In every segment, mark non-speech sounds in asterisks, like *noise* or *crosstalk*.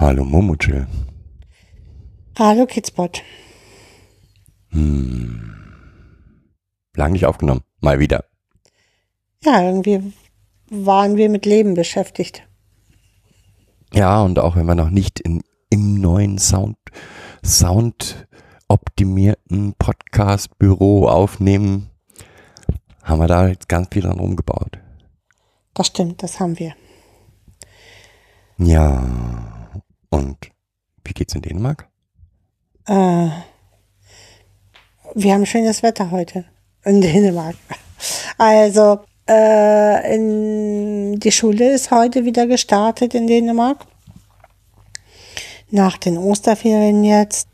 Hallo Momochill. Hallo Kidspot. Lang nicht aufgenommen. Mal wieder. Ja, irgendwie waren wir mit Leben beschäftigt. Ja, und auch wenn wir noch nicht in, im neuen Sound, Sound optimierten Podcast-Büro aufnehmen, haben wir da jetzt ganz viel dran rumgebaut. Das stimmt, das haben wir. Ja. Und wie geht's in Dänemark? Äh, wir haben schönes Wetter heute in Dänemark. Also, äh, in, die Schule ist heute wieder gestartet in Dänemark. Nach den Osterferien jetzt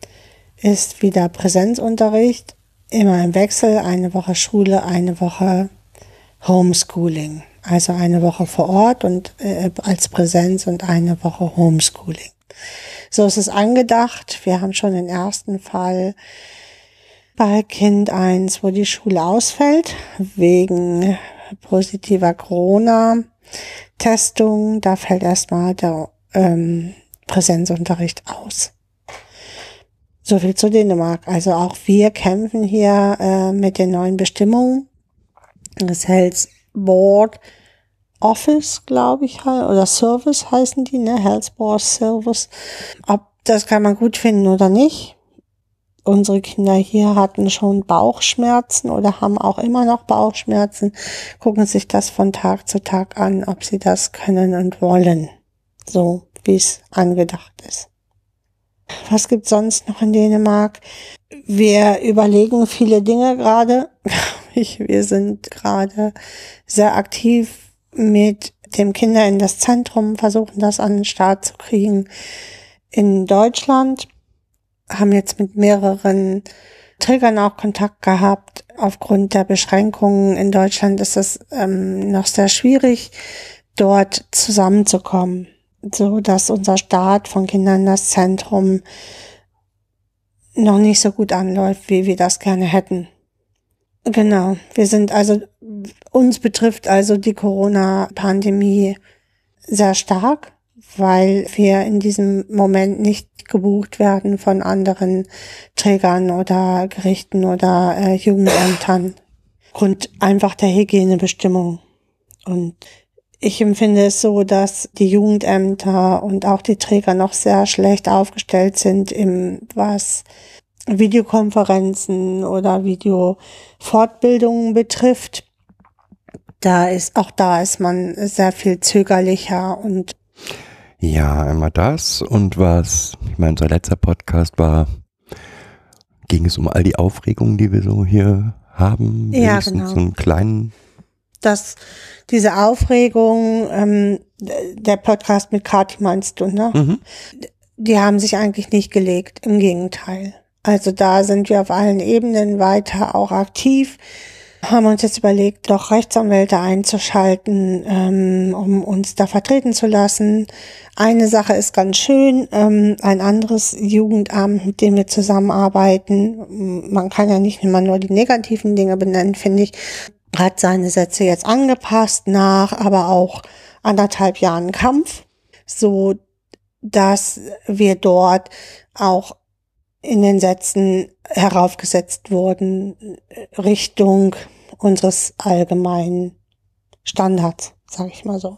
ist wieder Präsenzunterricht. Immer im Wechsel. Eine Woche Schule, eine Woche Homeschooling. Also eine Woche vor Ort und äh, als Präsenz und eine Woche Homeschooling. So ist es angedacht. Wir haben schon den ersten Fall bei Kind 1, wo die Schule ausfällt, wegen positiver Corona-Testung. Da fällt erstmal der ähm, Präsenzunterricht aus. So viel zu Dänemark. Also auch wir kämpfen hier äh, mit den neuen Bestimmungen. Das Health Board Office, glaube ich, oder Service heißen die, ne? Health Board Service. Ob das kann man gut finden oder nicht. Unsere Kinder hier hatten schon Bauchschmerzen oder haben auch immer noch Bauchschmerzen, gucken sich das von Tag zu Tag an, ob sie das können und wollen. So wie es angedacht ist. Was gibt's sonst noch in Dänemark? Wir überlegen viele Dinge gerade. *laughs* Wir sind gerade sehr aktiv mit dem Kinder in das Zentrum, versuchen das an den Start zu kriegen in Deutschland. Haben jetzt mit mehreren Trägern auch Kontakt gehabt. Aufgrund der Beschränkungen in Deutschland ist es ähm, noch sehr schwierig, dort zusammenzukommen so dass unser Start von Kindern in das Zentrum noch nicht so gut anläuft, wie wir das gerne hätten. Genau, wir sind also, uns betrifft also die Corona-Pandemie sehr stark, weil wir in diesem Moment nicht gebucht werden von anderen Trägern oder Gerichten oder äh, Jugendämtern. Grund einfach der Hygienebestimmung. Und ich empfinde es so, dass die Jugendämter und auch die Träger noch sehr schlecht aufgestellt sind, im, was Videokonferenzen oder Videofortbildungen betrifft. Da ist, auch da ist man sehr viel zögerlicher und Ja, einmal das und was, ich meine, unser letzter Podcast war, ging es um all die Aufregungen, die wir so hier haben. Ja, genau. So einen kleinen dass diese Aufregung, ähm, der Podcast mit Kati meinst du, ne? Mhm. Die haben sich eigentlich nicht gelegt, im Gegenteil. Also da sind wir auf allen Ebenen weiter auch aktiv, haben uns jetzt überlegt, doch Rechtsanwälte einzuschalten, ähm, um uns da vertreten zu lassen. Eine Sache ist ganz schön, ähm, ein anderes Jugendamt, mit dem wir zusammenarbeiten, man kann ja nicht immer nur die negativen Dinge benennen, finde ich, hat seine Sätze jetzt angepasst nach aber auch anderthalb Jahren Kampf, so dass wir dort auch in den Sätzen heraufgesetzt wurden Richtung unseres allgemeinen Standards, sage ich mal so.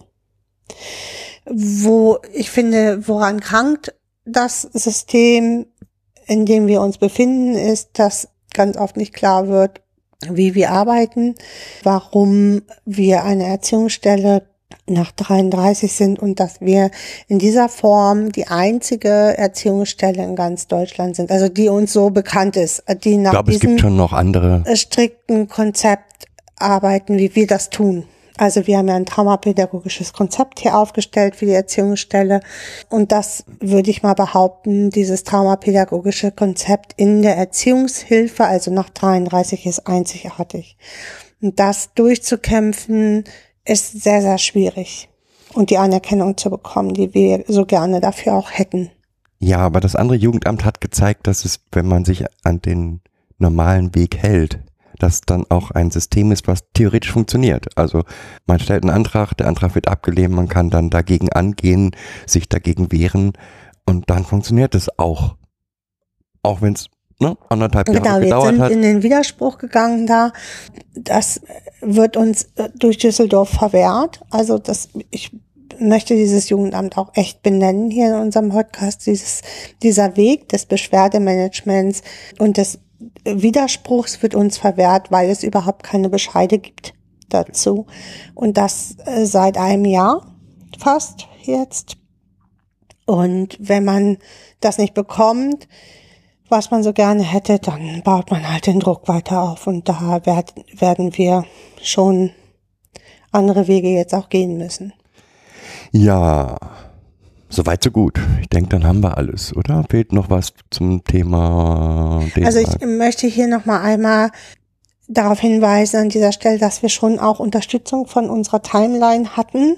Wo ich finde, woran krankt das System, in dem wir uns befinden, ist, dass ganz oft nicht klar wird, wie wir arbeiten, warum wir eine Erziehungsstelle nach 33 sind und dass wir in dieser Form die einzige Erziehungsstelle in ganz Deutschland sind, also die uns so bekannt ist, die Ich nach glaube, es gibt diesem schon noch andere. strikten Konzept arbeiten, wie wir das tun. Also wir haben ja ein traumapädagogisches Konzept hier aufgestellt für die Erziehungsstelle. Und das würde ich mal behaupten, dieses traumapädagogische Konzept in der Erziehungshilfe, also nach 33 ist einzigartig. Und das durchzukämpfen ist sehr, sehr schwierig. Und die Anerkennung zu bekommen, die wir so gerne dafür auch hätten. Ja, aber das andere Jugendamt hat gezeigt, dass es, wenn man sich an den normalen Weg hält, dass dann auch ein System ist, was theoretisch funktioniert. Also man stellt einen Antrag, der Antrag wird abgelehnt, man kann dann dagegen angehen, sich dagegen wehren und dann funktioniert es auch. Auch wenn es ne, anderthalb Jahre Genau, wir gedauert sind hat. in den Widerspruch gegangen da. Das wird uns äh, durch Düsseldorf verwehrt. Also das, ich möchte dieses Jugendamt auch echt benennen hier in unserem Podcast. Dieses, dieser Weg des Beschwerdemanagements und des Widerspruchs wird uns verwehrt, weil es überhaupt keine Bescheide gibt dazu. Und das äh, seit einem Jahr fast jetzt. Und wenn man das nicht bekommt, was man so gerne hätte, dann baut man halt den Druck weiter auf. Und da werd, werden wir schon andere Wege jetzt auch gehen müssen. Ja, soweit so gut. Ich denke, dann haben wir alles, oder? Fehlt noch was zum Thema Also ich Dänemark? möchte hier nochmal einmal darauf hinweisen an dieser Stelle, dass wir schon auch Unterstützung von unserer Timeline hatten,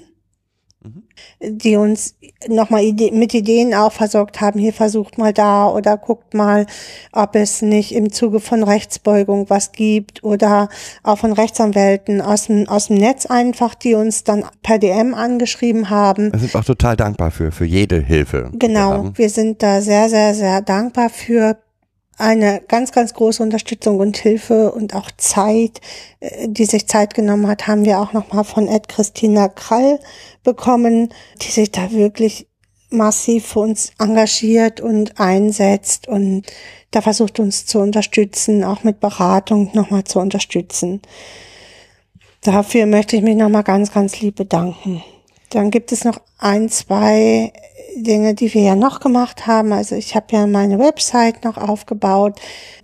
die uns nochmal Ide mit Ideen auch versorgt haben. Hier versucht mal da oder guckt mal, ob es nicht im Zuge von Rechtsbeugung was gibt oder auch von Rechtsanwälten aus dem, aus dem Netz einfach, die uns dann per DM angeschrieben haben. Wir sind auch total dankbar für, für jede Hilfe. wir Genau, haben. wir sind da sehr, sehr, sehr dankbar für eine ganz, ganz große Unterstützung und Hilfe und auch Zeit, äh, die sich Zeit genommen hat, haben wir auch nochmal von Ed Christina Krall bekommen, die sich da wirklich massiv für uns engagiert und einsetzt und da versucht uns zu unterstützen, auch mit Beratung nochmal zu unterstützen. Dafür möchte ich mich nochmal ganz, ganz lieb bedanken. Dann gibt es noch ein, zwei Dinge, die wir ja noch gemacht haben. Also ich habe ja meine Website noch aufgebaut.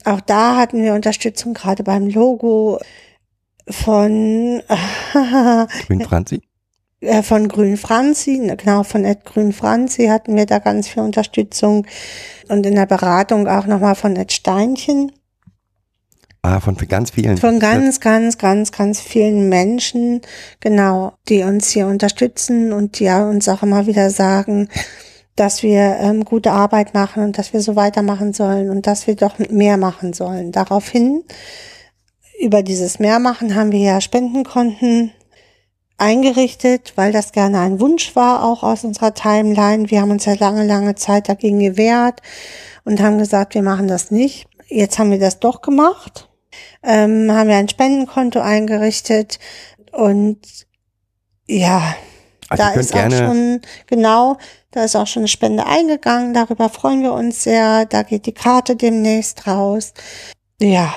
Auch da hatten wir Unterstützung gerade beim Logo von *laughs* Grün Franzi? äh, von Grün Franzi, genau von Ed Grün Franzi hatten wir da ganz viel Unterstützung und in der Beratung auch nochmal von Ed Steinchen. Ah, von ganz vielen. Von ganz, ganz, ganz, ganz vielen Menschen, genau, die uns hier unterstützen und die ja uns auch immer wieder sagen, dass wir ähm, gute Arbeit machen und dass wir so weitermachen sollen und dass wir doch mehr machen sollen. Daraufhin, über dieses Mehrmachen haben wir ja Spendenkonten eingerichtet, weil das gerne ein Wunsch war, auch aus unserer Timeline. Wir haben uns ja lange, lange Zeit dagegen gewehrt und haben gesagt, wir machen das nicht. Jetzt haben wir das doch gemacht, ähm, haben wir ein Spendenkonto eingerichtet und ja, also da ist auch schon, genau, da ist auch schon eine Spende eingegangen, darüber freuen wir uns sehr, da geht die Karte demnächst raus. Ja,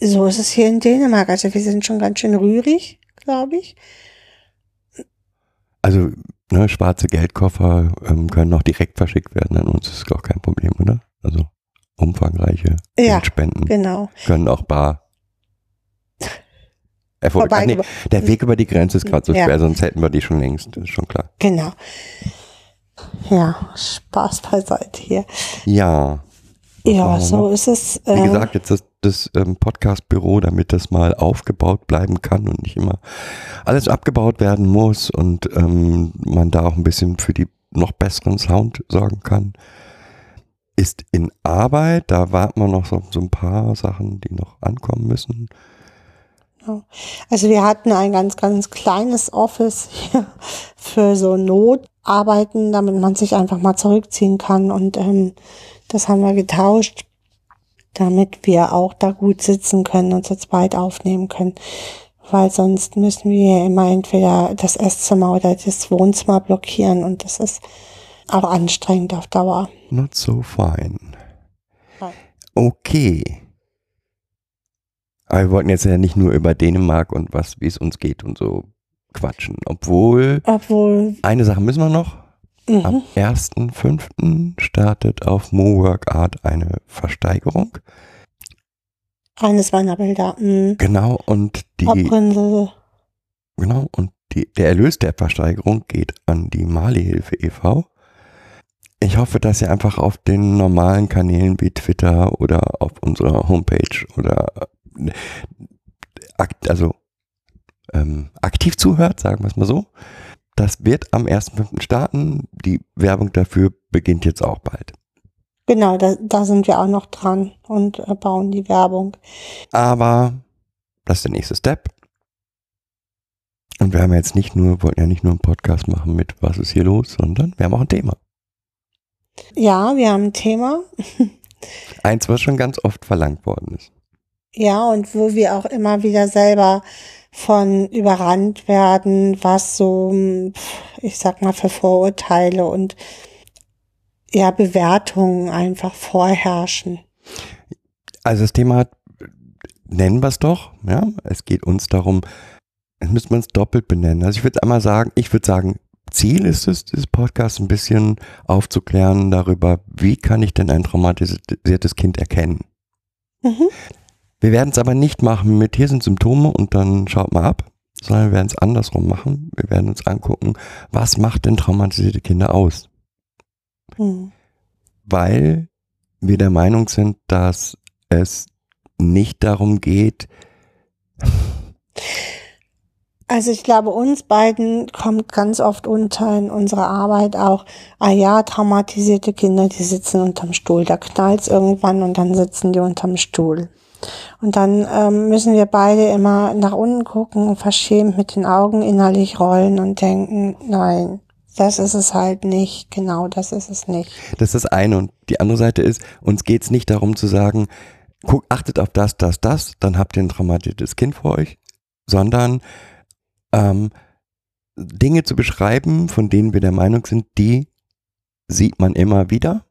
so ist es hier in Dänemark, also wir sind schon ganz schön rührig, glaube ich. also ne, schwarze Geldkoffer ähm, können auch direkt verschickt werden an uns. Ist auch kein Problem, oder? Also umfangreiche Ja, Geldspenden Genau. können auch bar erfolgen. Ach nee, der Weg über die Grenze ist gerade so Ja. schwer, sonst hätten wir die schon längst, das ist schon klar. Genau. Ja, Spaß beiseite hier. Ja, Ja, so ist es. wie äh, gesagt, jetzt das, das ähm, Podcast-Büro, damit das mal aufgebaut bleiben kann und nicht immer alles abgebaut werden muss und ähm, man da auch ein bisschen für die noch besseren Sound sorgen kann, ist in Arbeit. Da warten wir noch so, so ein paar Sachen, die noch ankommen müssen. Also wir hatten ein ganz, ganz kleines Office hier für so Notarbeiten, damit man sich einfach mal zurückziehen kann. Und ähm, das haben wir getauscht, damit wir auch da gut sitzen können und zu zweit aufnehmen können. Weil sonst müssen wir immer entweder das Esszimmer oder das Wohnzimmer blockieren und das ist auch anstrengend auf Dauer. Not so fine. Nein. Okay. Aber wir wollten jetzt ja nicht nur über Dänemark und was, wie es uns geht und so quatschen. Obwohl, Obwohl, eine Sache müssen wir noch. mhm, Am 1.5. startet auf Mo Work Art eine Versteigerung. eines meiner Bilder, mh, Genau, und die, Abrinsel, Genau, und die, der Erlös der Versteigerung geht an die Mali-Hilfe e.V. Ich hoffe, dass ihr einfach auf den normalen Kanälen wie Twitter oder auf unserer Homepage oder äh, also ähm, aktiv zuhört, sagen wir es mal so. Das wird am 1.5. starten. Die Werbung dafür beginnt jetzt auch bald. Genau, da, da sind wir auch noch dran und äh, bauen die Werbung. Aber das ist der nächste Step. Und wir haben jetzt nicht nur, wollten ja nicht nur einen Podcast machen mit Was ist hier los, sondern wir haben auch ein Thema. Ja, wir haben ein Thema. Eins, was schon ganz oft verlangt worden ist. Ja, und wo wir auch immer wieder selber von überrannt werden, was so, ich sag mal, für Vorurteile und ja, Bewertungen einfach vorherrschen. Also das Thema hat, nennen wir es doch, ja. Es geht uns darum, jetzt müsste man es doppelt benennen. Also ich würde einmal sagen, ich würde sagen, Ziel ist es, dieses Podcast ein bisschen aufzuklären darüber, wie kann ich denn ein traumatisiertes Kind erkennen. Mhm. Wir werden es aber nicht machen mit, hier sind Symptome und dann schaut mal ab, sondern wir werden es andersrum machen. Wir werden uns angucken, was macht denn traumatisierte Kinder aus? Mhm. Weil wir der Meinung sind, dass es nicht darum geht, also ich glaube, uns beiden kommt ganz oft unter in unserer Arbeit auch, ah ja, traumatisierte Kinder, die sitzen unterm Stuhl. Da knallt's irgendwann und dann sitzen die unterm Stuhl. Und dann ähm, müssen wir beide immer nach unten gucken und verschämt mit den Augen innerlich rollen und denken, nein, das ist es halt nicht. Genau, das ist es nicht. Das ist das eine. Und die andere Seite ist, uns geht's nicht darum zu sagen, guck, achtet auf das, das, das, dann habt ihr ein traumatisiertes Kind vor euch, sondern ähm, Dinge zu beschreiben, von denen wir der Meinung sind, die sieht man immer wieder.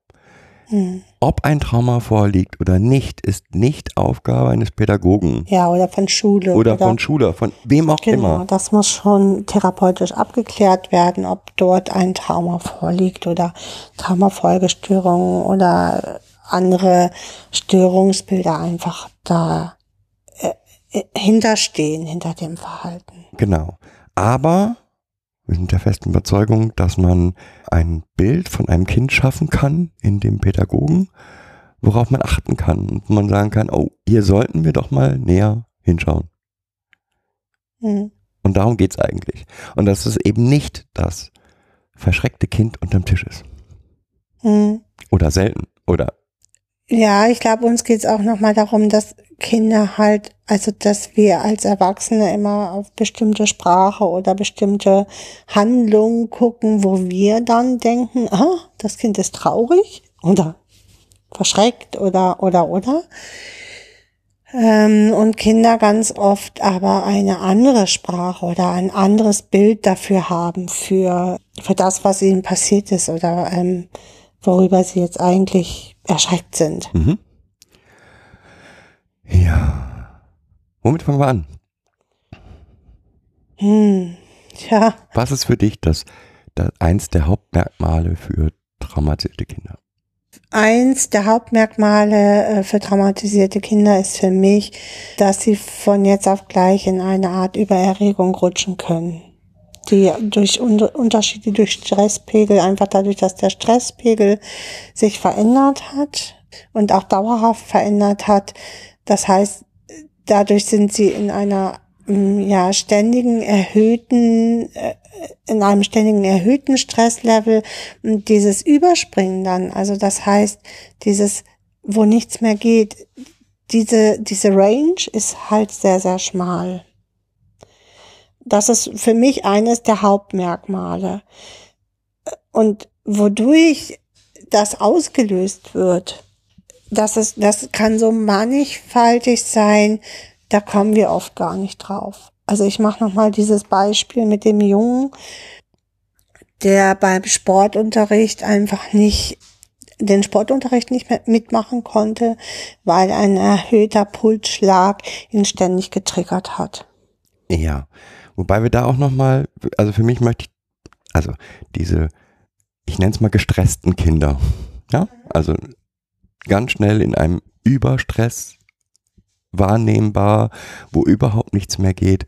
Hm. Ob ein Trauma vorliegt oder nicht, ist nicht Aufgabe eines Pädagogen. Ja, oder von Schule. Oder, oder von Schule, von wem auch genau, immer. Das muss schon therapeutisch abgeklärt werden, ob dort ein Trauma vorliegt oder Traumafolgestörungen oder andere Störungsbilder einfach da äh, äh hinterstehen, hinter dem Verhalten. Genau. Aber wir sind der festen Überzeugung, dass man ein Bild von einem Kind schaffen kann in dem Pädagogen, worauf man achten kann und man sagen kann, oh, hier sollten wir doch mal näher hinschauen. Mhm. Und darum geht's eigentlich. Und dass es eben nicht das verschreckte Kind unterm Tisch ist. Mhm. Oder selten. Oder ja, ich glaube, uns geht's auch nochmal darum, dass Kinder halt, also dass wir als Erwachsene immer auf bestimmte Sprache oder bestimmte Handlungen gucken, wo wir dann denken, ah, das Kind ist traurig oder verschreckt oder oder oder. Ähm, und Kinder ganz oft aber eine andere Sprache oder ein anderes Bild dafür haben, für, für das, was ihnen passiert ist oder ähm, worüber sie jetzt eigentlich erschreckt sind. Mhm. Ja. Womit fangen wir an? Hm, tja. Was ist für dich das, das eins der Hauptmerkmale für traumatisierte Kinder? Eins der Hauptmerkmale äh, für traumatisierte Kinder ist für mich, dass sie von jetzt auf gleich in eine Art Übererregung rutschen können die durch Unterschiede durch Stresspegel, einfach dadurch, dass der Stresspegel sich verändert hat und auch dauerhaft verändert hat. Das heißt, dadurch sind sie in einer mm, ja ständigen erhöhten äh, in einem ständigen erhöhten Stresslevel und dieses Überspringen dann, also das heißt, dieses wo nichts mehr geht, diese diese Range ist halt sehr sehr schmal. Das ist für mich eines der Hauptmerkmale. Und wodurch das ausgelöst wird, das ist, das kann so mannigfaltig sein, da kommen wir oft gar nicht drauf. Also ich mache nochmal dieses Beispiel mit dem Jungen, der beim Sportunterricht einfach nicht den Sportunterricht nicht mehr mitmachen konnte, weil ein erhöhter Pulsschlag ihn ständig getriggert hat. Ja, Wobei wir da auch nochmal, also für mich möchte ich, also diese, ich nenne es mal gestressten Kinder, ja, also ganz schnell in einem Überstress wahrnehmbar, wo überhaupt nichts mehr geht.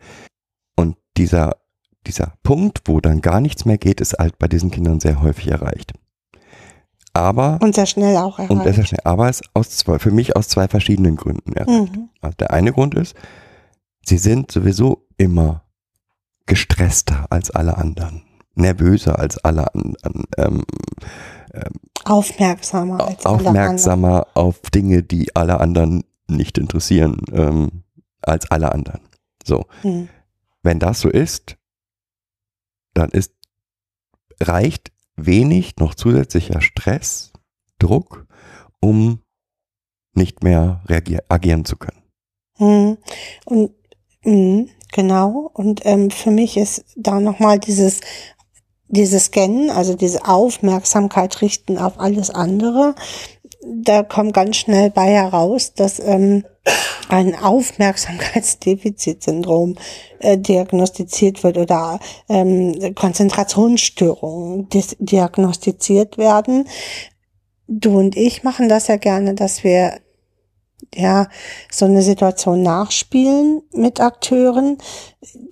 Und dieser, dieser Punkt, wo dann gar nichts mehr geht, ist halt bei diesen Kindern sehr häufig erreicht. Aber, Und sehr schnell auch und sehr erreicht. schnell, aber es aus zwei, für mich aus zwei verschiedenen Gründen erreicht. Mhm. Also der eine Grund ist, sie sind sowieso immer gestresster als alle anderen, nervöser als alle anderen, ähm, Aufmerksamer als alle aufmerksamer auf Dinge, die alle anderen nicht interessieren, ähm, als alle anderen. So. Mhm. wenn das so ist, dann ist, reicht wenig noch zusätzlicher Stress, Druck, um nicht mehr reagier agieren zu können. Mhm. Und mhm, genau. Und ähm, für mich ist da nochmal dieses dieses Scannen, also diese Aufmerksamkeit richten auf alles andere. Da kommt ganz schnell bei heraus, dass ähm, ein Aufmerksamkeitsdefizitsyndrom äh, diagnostiziert wird oder ähm, Konzentrationsstörungen diagnostiziert werden. Du und ich machen das ja gerne, dass wir ja, so eine Situation nachspielen mit Akteuren,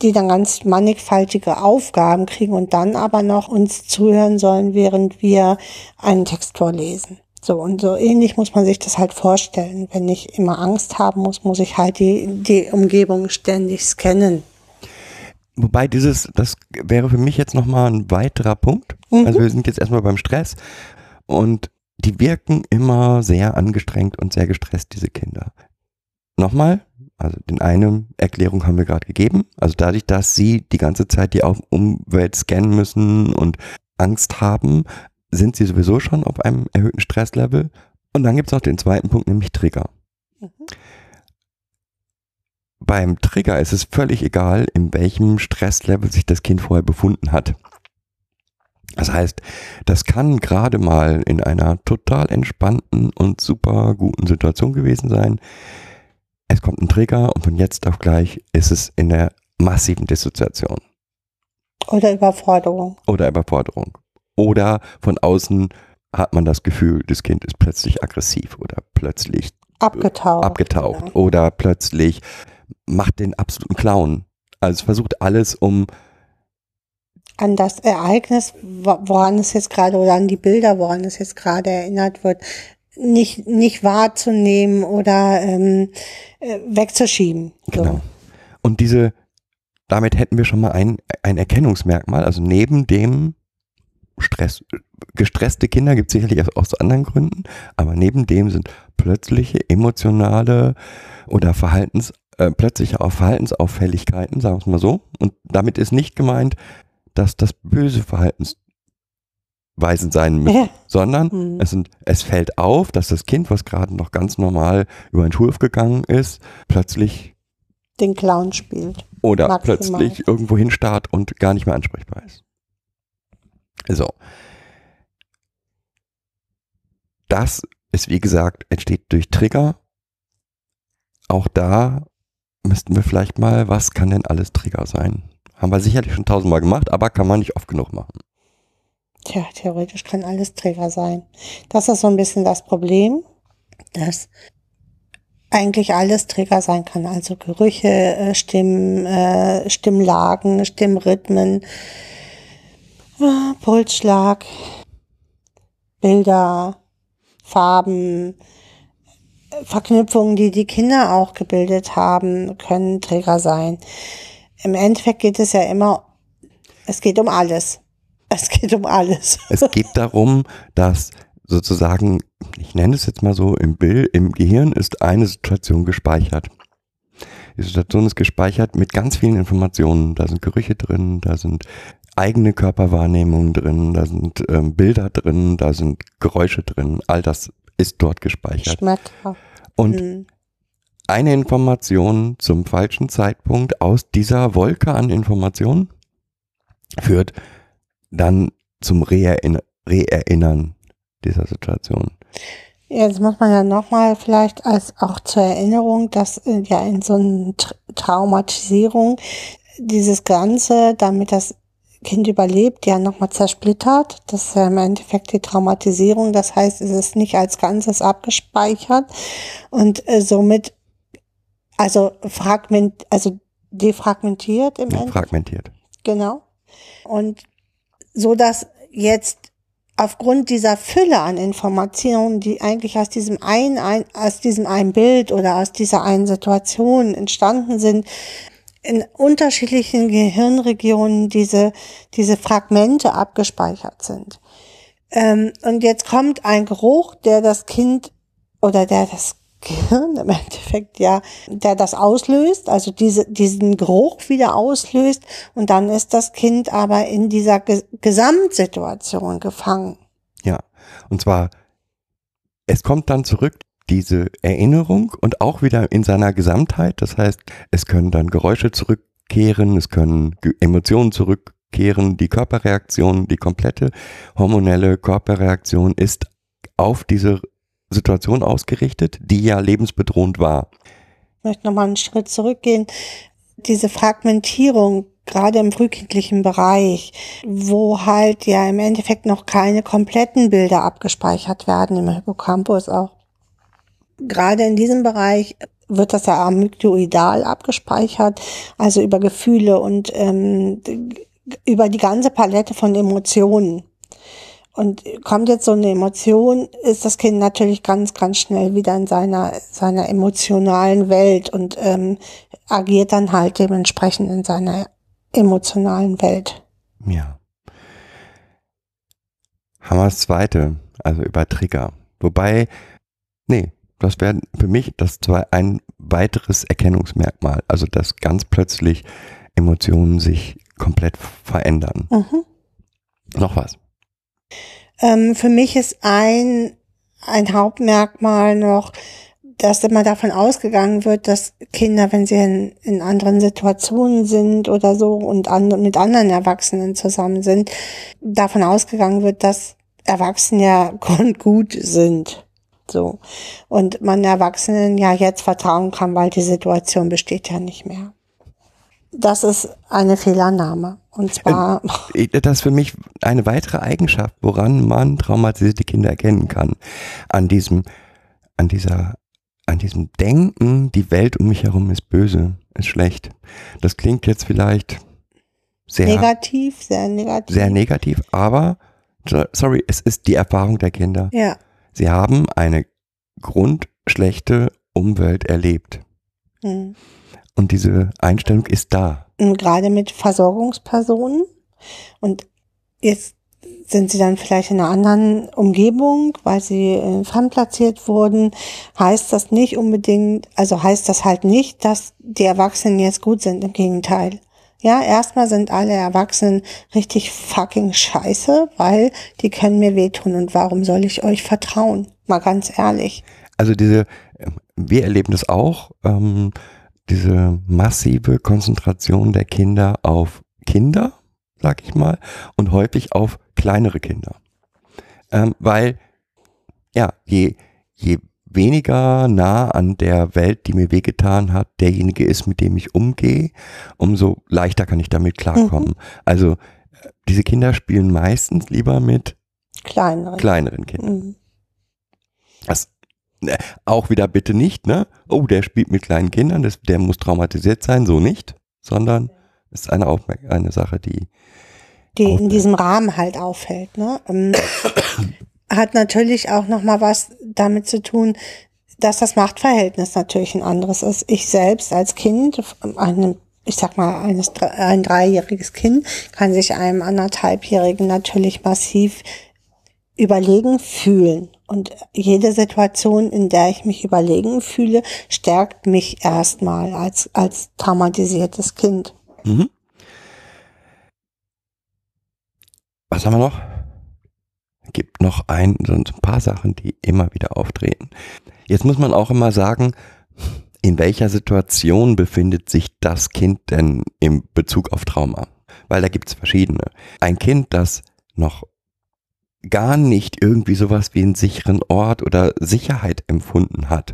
die dann ganz mannigfaltige Aufgaben kriegen und dann aber noch uns zuhören sollen, während wir einen Text vorlesen. So, und so ähnlich muss man sich das halt vorstellen. Wenn ich immer Angst haben muss, muss ich halt die, die Umgebung ständig scannen. Wobei dieses, das wäre für mich jetzt nochmal ein weiterer Punkt. Mhm. Also wir sind jetzt erstmal beim Stress und die wirken immer sehr angestrengt und sehr gestresst, diese Kinder. Nochmal, also den eine Erklärung haben wir gerade gegeben. Also dadurch, dass sie die ganze Zeit die Umwelt scannen müssen und Angst haben, sind sie sowieso schon auf einem erhöhten Stresslevel. Und dann gibt es noch den zweiten Punkt, nämlich Trigger. Mhm. Beim Trigger ist es völlig egal, in welchem Stresslevel sich das Kind vorher befunden hat. Das heißt, das kann gerade mal in einer total entspannten und super guten Situation gewesen sein. Es kommt ein Trigger und von jetzt auf gleich ist es in der massiven Dissoziation Oder Überforderung. oder Überforderung. Oder von außen hat man das Gefühl, das Kind ist plötzlich aggressiv oder plötzlich Abgetaucht. abgetaucht oder plötzlich macht den absoluten Clown. Also es versucht alles, um an das Ereignis, wo- woran es jetzt gerade oder an die Bilder, woran es jetzt gerade erinnert wird, nicht nicht wahrzunehmen oder ähm, äh, wegzuschieben. So. Genau. Und diese, damit hätten wir schon mal ein, ein Erkennungsmerkmal. Also neben dem Stress, gestresste Kinder gibt es sicherlich auch aus anderen Gründen, aber neben dem sind plötzliche emotionale oder Verhaltens, äh, plötzliche Verhaltensauffälligkeiten, sagen wir es mal so. Und damit ist nicht gemeint, dass das böse Verhaltensweisen sein müssen, sondern Mhm. es, sind, es fällt auf, dass das Kind, was gerade noch ganz normal über den Schulhof gegangen ist, plötzlich Den Clown spielt. oder Maximal. plötzlich irgendwo hinstarrt und gar nicht mehr ansprechbar ist. So. Das ist, wie gesagt, entsteht durch Trigger. Auch da müssten wir vielleicht mal, was kann denn alles Trigger sein? Haben wir sicherlich schon tausendmal gemacht, aber kann man nicht oft genug machen. Tja, theoretisch kann alles Träger sein. Das ist so ein bisschen das Problem, dass eigentlich alles Trigger sein kann. Also Gerüche, äh, Stimmen, äh, Stimmlagen, Stimmrhythmen, äh, Pulsschlag, Bilder, Farben, Verknüpfungen, die die Kinder auch gebildet haben, können Träger sein. Im Endeffekt geht es ja immer, es geht um alles. *laughs* Es geht um alles. Es geht darum, dass sozusagen, ich nenne es jetzt mal so, im Bild, im Gehirn ist eine Situation gespeichert. Die Situation ist gespeichert mit ganz vielen Informationen. Da sind Gerüche drin, da sind eigene Körperwahrnehmungen drin, da sind ähm, Bilder drin, da sind Geräusche drin. All das ist dort gespeichert. Schmecker. Und Hm. Eine Information zum falschen Zeitpunkt aus dieser Wolke an Informationen führt dann zum Reerin- Reerinnern dieser Situation. Jetzt muss man ja nochmal vielleicht als auch zur Erinnerung, dass äh, ja in so einer Tra Traumatisierung dieses Ganze, damit das Kind überlebt, ja nochmal zersplittert. Das ist ja im Endeffekt die Traumatisierung. Das heißt, es ist nicht als Ganzes abgespeichert und äh, somit, also Fragment, also defragmentiert im Endeffekt. Fragmentiert. Genau. Und so dass jetzt aufgrund dieser Fülle an Informationen, die eigentlich aus diesem einen, ein, aus diesem einen Bild oder aus dieser einen Situation entstanden sind, in unterschiedlichen Gehirnregionen diese, diese Fragmente abgespeichert sind. Ähm, und jetzt kommt ein Geruch, der das Kind oder der das Gehirn im Endeffekt ja, der das auslöst, also diese, diesen Geruch wieder auslöst und dann ist das Kind aber in dieser Ge Gesamtsituation gefangen. Ja. Und zwar, es kommt dann zurück, diese Erinnerung und auch wieder in seiner Gesamtheit. Das heißt, es können dann Geräusche zurückkehren, es können Emotionen zurückkehren, die Körperreaktion, die komplette hormonelle Körperreaktion ist auf diese Situation ausgerichtet, die ja lebensbedrohend war. Ich möchte nochmal einen Schritt zurückgehen. Diese Fragmentierung, gerade im frühkindlichen Bereich, wo halt ja im Endeffekt noch keine kompletten Bilder abgespeichert werden, im Hippocampus auch. Gerade in diesem Bereich wird das ja amygdoidal abgespeichert, also über Gefühle und ähm, über die ganze Palette von Emotionen. Und kommt jetzt so eine Emotion, ist das Kind natürlich ganz, ganz schnell wieder in seiner, seiner emotionalen Welt und ähm, agiert dann halt dementsprechend in seiner emotionalen Welt. Ja. Haben wir das zweite, also über Trigger. Wobei, nee, das wäre für mich das zwei, ein weiteres Erkennungsmerkmal. Also, dass ganz plötzlich Emotionen sich komplett verändern. Mhm. Noch was? Ähm, für mich ist ein, ein Hauptmerkmal noch, dass immer davon ausgegangen wird, dass Kinder, wenn sie in, in anderen Situationen sind oder so und an, mit anderen Erwachsenen zusammen sind, davon ausgegangen wird, dass Erwachsene ja *laughs* grundgut sind. So. Und man Erwachsenen ja jetzt vertrauen kann, weil die Situation besteht ja nicht mehr. Das ist eine Fehlannahme. Und zwar, Das ist für mich eine weitere Eigenschaft, woran man traumatisierte Kinder erkennen kann. An diesem, an dieser, an diesem Denken, die Welt um mich herum ist böse, ist schlecht. Das klingt jetzt vielleicht sehr negativ, sehr negativ. sehr negativ, aber sorry, es ist die Erfahrung der Kinder. Ja. Sie haben eine grundschlechte Umwelt erlebt. Hm. Und diese Einstellung ist da. Und gerade mit Versorgungspersonen. Und jetzt sind sie dann vielleicht in einer anderen Umgebung, weil sie äh, fremdplatziert wurden, heißt das nicht unbedingt, also heißt das halt nicht, dass die Erwachsenen jetzt gut sind, im Gegenteil. Ja, erstmal sind alle Erwachsenen richtig fucking scheiße, weil die können mir wehtun und warum soll ich euch vertrauen? Mal ganz ehrlich. Also diese, wir erleben das auch, ähm, diese massive Konzentration der Kinder auf Kinder, sag ich mal, und häufig auf kleinere Kinder. Ähm, weil, ja, je, je weniger nah an der Welt, die mir wehgetan hat, derjenige ist, mit dem ich umgehe, umso leichter kann ich damit klarkommen. Also äh, diese Kinder spielen meistens lieber mit Kleinere. kleineren Kindern. Mhm. Das auch wieder bitte nicht, ne? Oh, der spielt mit kleinen Kindern, das, der muss traumatisiert sein, so nicht, sondern ist eine, Aufmerk eine Sache, die die in Aufmerk- diesem Rahmen halt auffällt. Ne? Ähm, hat natürlich auch noch mal was damit zu tun, dass das Machtverhältnis natürlich ein anderes ist. Ich selbst als Kind, einem, ich sag mal, eines, ein dreijähriges Kind, kann sich einem anderthalbjährigen natürlich massiv überlegen fühlen. Und jede Situation, in der ich mich überlegen fühle, stärkt mich erstmal als, als traumatisiertes Kind. Mhm. Was haben wir noch? Gibt noch ein, so ein paar Sachen, die immer wieder auftreten. Jetzt muss man auch immer sagen, in welcher Situation befindet sich das Kind denn im Bezug auf Trauma? Weil da gibt's verschiedene. Ein Kind, das noch gar nicht irgendwie sowas wie einen sicheren Ort oder Sicherheit empfunden hat,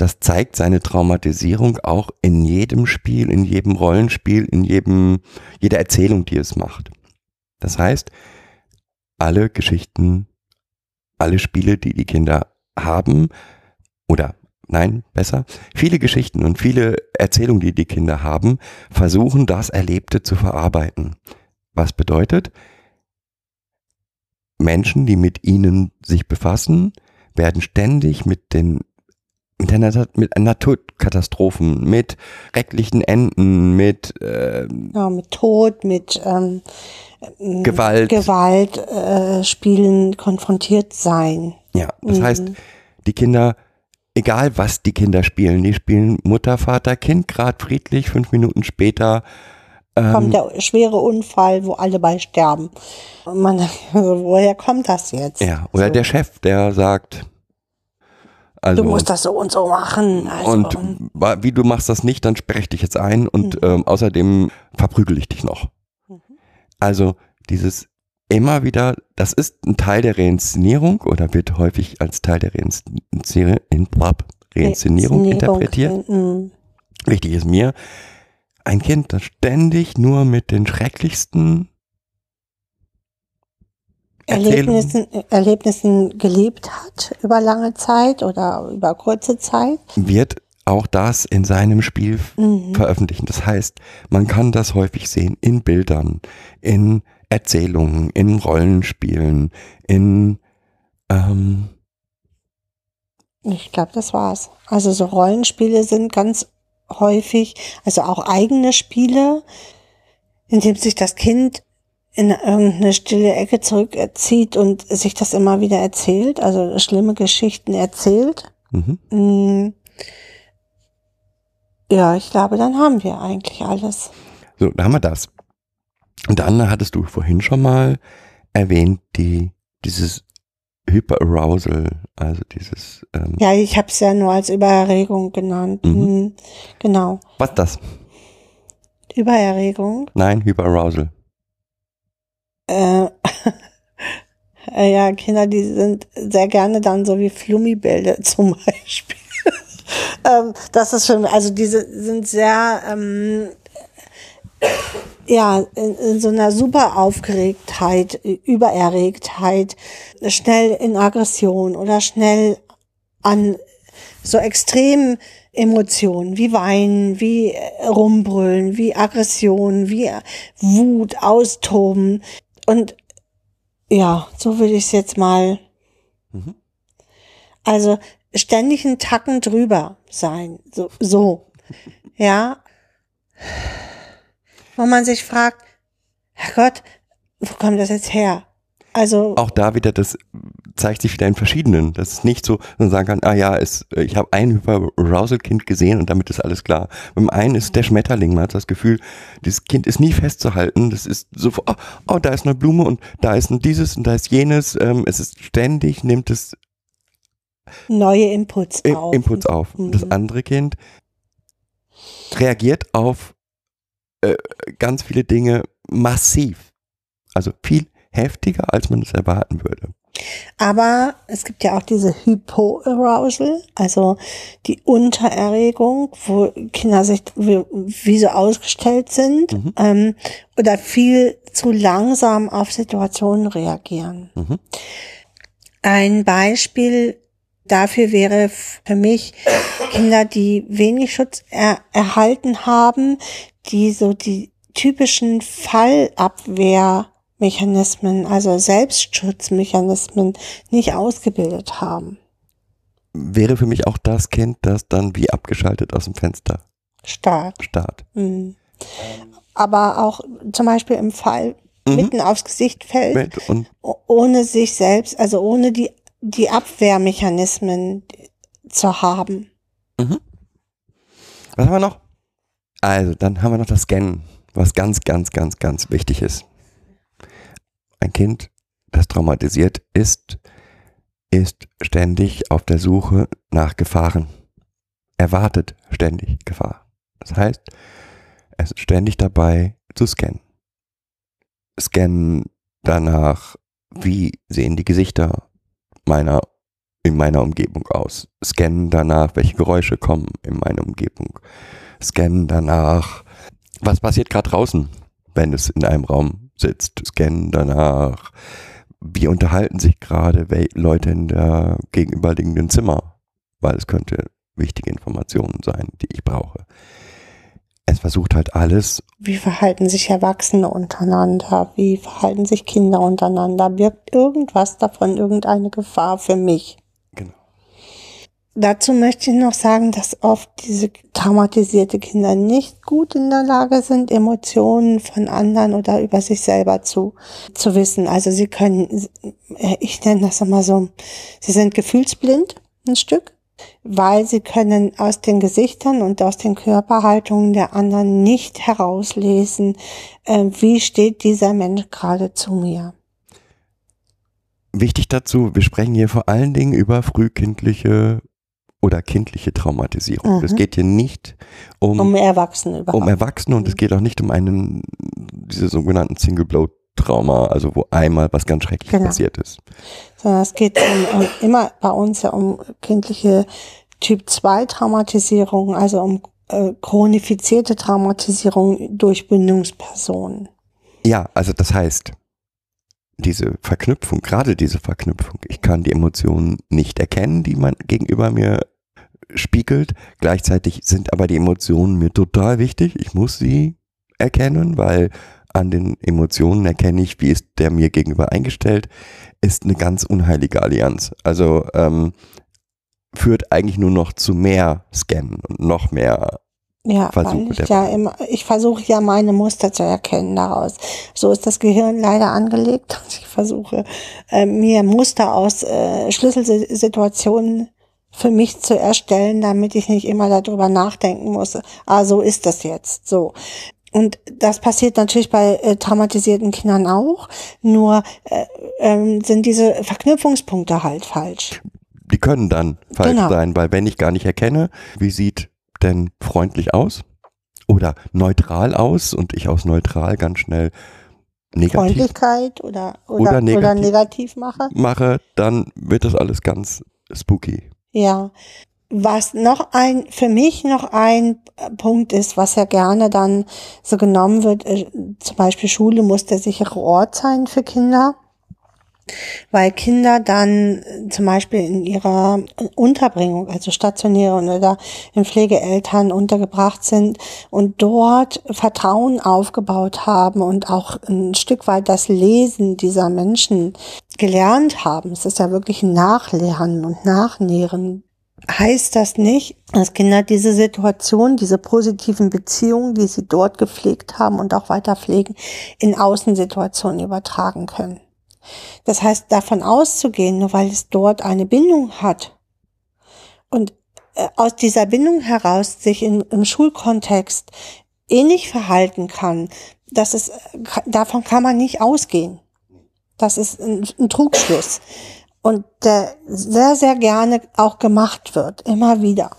das zeigt seine Traumatisierung auch in jedem Spiel, in jedem Rollenspiel, in jedem, jeder Erzählung, die es macht. Das heißt, alle Geschichten, alle Spiele, die die Kinder haben oder nein, besser, viele Geschichten und viele Erzählungen, die die Kinder haben, versuchen das Erlebte zu verarbeiten. Was bedeutet, Menschen, die mit ihnen sich befassen, werden ständig mit den mit, einer, mit Naturkatastrophen, mit schrecklichen Enden, mit äh, Ja, mit Tod, mit ähm, Gewalt. Gewalt äh, Spielen konfrontiert sein. Ja, das heißt, die Kinder, egal was die Kinder spielen, die spielen Mutter, Vater, Kind gerade friedlich, fünf Minuten später ähm, Kommt der schwere Unfall, wo alle bei sterben. Und man, also, *laughs* woher kommt das jetzt? ja, oder so. der Chef, der sagt, also Du musst das so und so machen. Also, und wa- wie du machst das nicht, dann spreche ich dich jetzt ein und ähm, außerdem verprügel ich dich noch. Also dieses immer wieder, das ist ein Teil der Reinszenierung oder wird häufig als Teil der Reinszenierung, Reinszenierung interpretiert. Mhm. Wichtig ist mir, ein Kind, das ständig nur mit den schrecklichsten Erlebnissen, Erlebnissen gelebt hat über lange Zeit oder über kurze Zeit. wird auch das in seinem Spiel veröffentlichen. Das heißt, man kann das häufig sehen in Bildern, in Erzählungen, in Rollenspielen, in ähm, Ich glaube, das war's. Also so Rollenspiele sind ganz häufig, also auch eigene Spiele, in dem sich das Kind in irgendeine stille Ecke zurückzieht und sich das immer wieder erzählt, also schlimme Geschichten erzählt. mhm. Mm. Ja, ich glaube, dann haben wir eigentlich alles. so, da haben wir das. Und dann hattest du vorhin schon mal erwähnt, die, dieses Hyperarousal, also dieses, ähm, Ja, ich habe es ja nur als Übererregung genannt. Mhm. Mm, Genau. was das? Übererregung. Nein, Hyperarousal. Äh, äh, *laughs* ja, Kinder, die sind sehr gerne dann so wie Flummibilder *laughs* zum Beispiel. ähm, das ist schon, also diese sind sehr, ähm, ja, in, in so einer super Aufgeregtheit, Übererregtheit, schnell in Aggression oder schnell an so extremen Emotionen wie Weinen, wie äh, Rumbrüllen, wie Aggression, wie äh, Wut, Austoben. Und ja, so würde ich es jetzt mal. Mhm. Also ständig einen Tacken drüber sein. So, so. Ja. Wo man sich fragt, Herrgott, wo kommt das jetzt her? Also, auch da wieder, das zeigt sich wieder in verschiedenen. Das ist nicht so, dass man sagen kann, ah ja, es, ich habe ein Hyperarousal-Kind gesehen und damit ist alles klar. Beim einen ist der Schmetterling, man hat das Gefühl, dieses Kind ist nie festzuhalten. Das ist so, oh, oh da ist eine Blume und da ist ein dieses und da ist jenes. Ähm, es ist ständig, nimmt es neue Inputs auf. Inputs auf. Das Mhm. andere Kind reagiert auf äh, ganz viele Dinge massiv. Also viel heftiger, als man es erwarten würde. Aber es gibt ja auch diese Hypoarousal, also die Untererregung, wo Kinder sich wie, wie so ausgestellt sind Mhm. ähm, oder viel zu langsam auf Situationen reagieren. Mhm. Ein Beispiel dafür wäre für mich Kinder, die wenig Schutz er erhalten haben, die so die typischen Fallabwehrmechanismen, also Selbstschutzmechanismen nicht ausgebildet haben. Wäre für mich auch das Kind, das dann wie abgeschaltet aus dem Fenster Stark. starrt. Mhm. Aber auch zum Beispiel im Fall Mhm. mitten aufs Gesicht fällt, ohne sich selbst, also ohne die, die Abwehrmechanismen zu haben. was haben wir noch? Also, dann haben wir noch das Scannen, was ganz, ganz, ganz, ganz wichtig ist. Ein Kind, das traumatisiert ist, ist ständig auf der Suche nach Gefahren. Erwartet ständig Gefahr. Das heißt, es ist ständig dabei zu scannen. Scannen danach, wie sehen die Gesichter meiner in meiner Umgebung aus. Scannen danach, welche Geräusche kommen in meiner Umgebung. Scannen danach, was passiert gerade draußen, wenn es in einem Raum sitzt. Scannen danach, wie unterhalten sich gerade Leute in der gegenüberliegenden Zimmer, weil es könnte wichtige Informationen sein, die ich brauche. Es versucht halt alles, Wie verhalten sich Erwachsene untereinander? Wie verhalten sich Kinder untereinander? Birgt irgendwas davon irgendeine Gefahr für mich? genau. Dazu möchte ich noch sagen, dass oft diese traumatisierte Kinder nicht gut in der Lage sind, Emotionen von anderen oder über sich selber zu, zu wissen. Also sie können, ich nenne das immer so, sie sind gefühlsblind, ein Stück, weil sie können aus den Gesichtern und aus den Körperhaltungen der anderen nicht herauslesen, äh, wie steht dieser Mensch gerade zu mir. Wichtig dazu, wir sprechen hier vor allen Dingen über frühkindliche oder kindliche Traumatisierung. Mhm. Es geht hier nicht um, Um Erwachsene überhaupt. um Erwachsene und es geht auch nicht um einen, diese sogenannten Single-Blow-Trauma, also wo einmal was ganz Schreckliches Genau. passiert ist. sondern es geht um, um, immer bei uns ja um kindliche Typ 2 Traumatisierung, also um äh, chronifizierte Traumatisierung durch Bindungspersonen. Ja, also das heißt, diese Verknüpfung, gerade diese Verknüpfung, ich kann die Emotionen nicht erkennen, die man gegenüber mir spiegelt. Gleichzeitig sind aber die Emotionen mir total wichtig. Ich muss sie erkennen, weil an den Emotionen erkenne ich, wie ist der mir gegenüber eingestellt, ist eine ganz unheilige Allianz. Also führt eigentlich nur noch zu mehr Scannen und noch mehr Ja, Versuche ich ja immer, ich versuche ja meine Muster zu erkennen daraus. So ist das Gehirn leider angelegt. Ich versuche äh, mir Muster aus äh, Schlüsselsituationen für mich zu erstellen, damit ich nicht immer darüber nachdenken muss. Ah, so ist das jetzt. So. Und das passiert natürlich bei äh, traumatisierten Kindern auch. Nur äh, ähm, sind diese Verknüpfungspunkte halt falsch. die können dann falsch Genau. sein, weil wenn ich gar nicht erkenne, wie sieht denn freundlich aus oder neutral aus und ich aus neutral ganz schnell negativ Freundlichkeit oder, oder, Oder oder, negativ. negativ mache. mache, dann wird das alles ganz spooky. Ja. Was noch ein, für mich noch ein äh, Punkt ist, was ja gerne dann so genommen wird, äh, zum Beispiel Schule muss der sichere Ort sein für Kinder. Weil Kinder dann äh, zum Beispiel in ihrer Unterbringung, also stationäre oder in Pflegeeltern untergebracht sind und dort Vertrauen aufgebaut haben und auch ein Stück weit das Lesen dieser Menschen gelernt haben. Es ist ja wirklich ein Nachlernen und Nachnähren. Heißt das nicht, dass Kinder diese Situation, diese positiven Beziehungen, die sie dort gepflegt haben und auch weiter pflegen, in Außensituationen übertragen können? Das heißt, davon auszugehen, nur weil es dort eine Bindung hat und äh, aus dieser Bindung heraus sich in, im Schulkontext ähnlich verhalten kann, das ist, äh, davon kann man nicht ausgehen. Das ist ein, ein Trugschluss. Und der sehr, sehr gerne auch gemacht wird, immer wieder.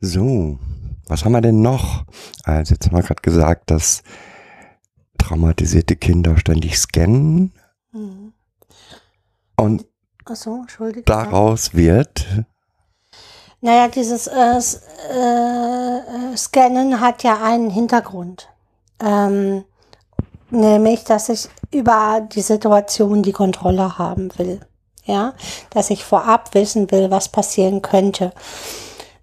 So, was haben wir denn noch? Also jetzt haben wir gerade gesagt, dass traumatisierte Kinder ständig scannen und Achso, Entschuldigung. daraus wird Naja, dieses äh, äh, Scannen hat ja einen Hintergrund. Ähm, nämlich, dass ich über die Situation die Kontrolle haben will. Ja, dass ich vorab wissen will, was passieren könnte.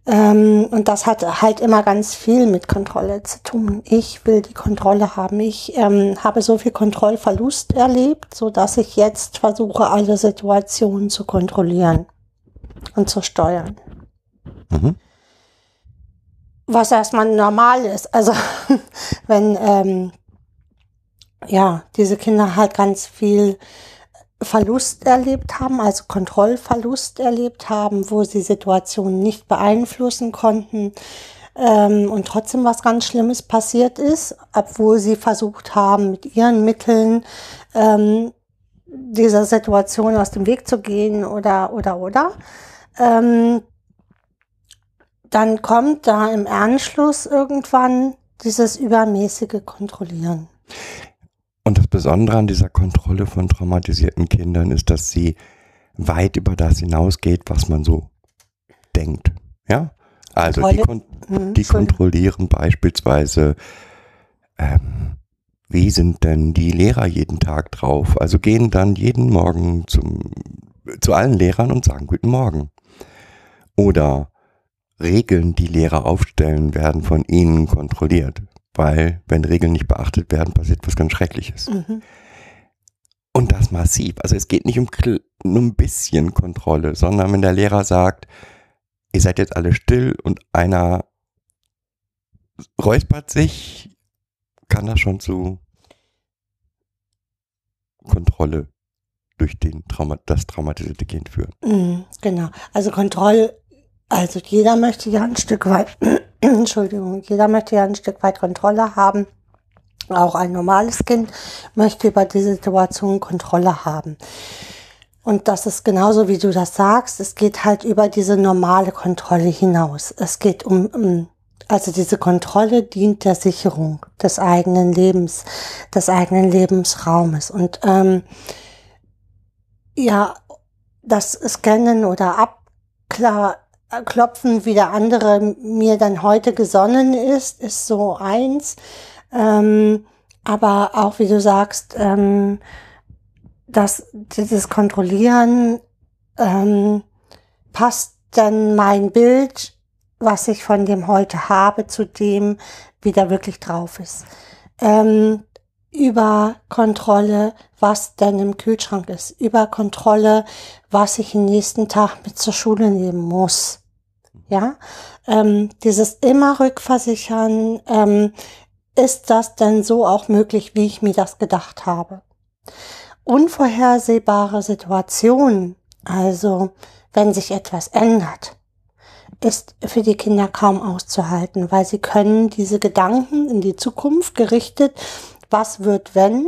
Ähm, und das hat halt immer ganz viel mit Kontrolle zu tun. Ich will die Kontrolle haben. Ich ähm, habe so viel Kontrollverlust erlebt, so dass ich jetzt versuche, alle Situationen zu kontrollieren und zu steuern mhm. was erstmal normal ist. Also *laughs* wenn ähm, ja diese Kinder halt ganz viel Verlust erlebt haben, also Kontrollverlust erlebt haben, wo sie Situationen nicht beeinflussen konnten ähm, und trotzdem was ganz Schlimmes passiert ist, obwohl sie versucht haben, mit ihren Mitteln ähm, dieser Situation aus dem Weg zu gehen oder oder oder. Ähm, dann kommt da im Anschluss irgendwann dieses übermäßige Kontrollieren. Und das Besondere an dieser Kontrolle von traumatisierten Kindern ist, dass sie weit über das hinausgeht, was man so denkt. Ja? Also die, kon Mhm, die kontrollieren beispielsweise, ähm, wie sind denn die Lehrer jeden Tag drauf? Also gehen dann jeden Morgen zum, zu allen Lehrern und sagen Guten Morgen. Oder Regeln, die Lehrer aufstellen, werden von ihnen kontrolliert. Weil, wenn Regeln nicht beachtet werden, passiert was ganz Schreckliches. Mhm. Und das massiv. Also es geht nicht um nur ein bisschen Kontrolle, sondern wenn der Lehrer sagt, ihr seid jetzt alle still und einer räuspert sich, kann das schon zu Kontrolle durch den Trauma das traumatisierte Kind führen. Mhm, Genau. Also Kontroll, also jeder möchte ja ein Stück weit, *clears throat* Entschuldigung, jeder möchte ja ein Stück weit Kontrolle haben. Auch ein normales Kind möchte über die Situation Kontrolle haben. Und das ist genauso, wie du das sagst. Es geht halt über diese normale Kontrolle hinaus. Es geht um, um also diese Kontrolle dient der Sicherung des eigenen Lebens, des eigenen Lebensraumes. Und ähm, ja, das Scannen oder Abklopfen, wie der andere mir dann heute gesonnen ist, ist so eins. Ähm, aber auch, wie du sagst, ähm, dass dieses Kontrollieren ähm, passt dann mein Bild, was ich von dem heute habe, zu dem, wie der wirklich drauf ist. Ähm, über Kontrolle, was denn im Kühlschrank ist, über Kontrolle, was ich den nächsten Tag mit zur Schule nehmen muss. Ja, ähm, dieses immer rückversichern, ähm, ist das denn so auch möglich, wie ich mir das gedacht habe? Unvorhersehbare Situationen, also wenn sich etwas ändert, ist für die Kinder kaum auszuhalten, weil sie können diese Gedanken in die Zukunft gerichtet, was wird wenn,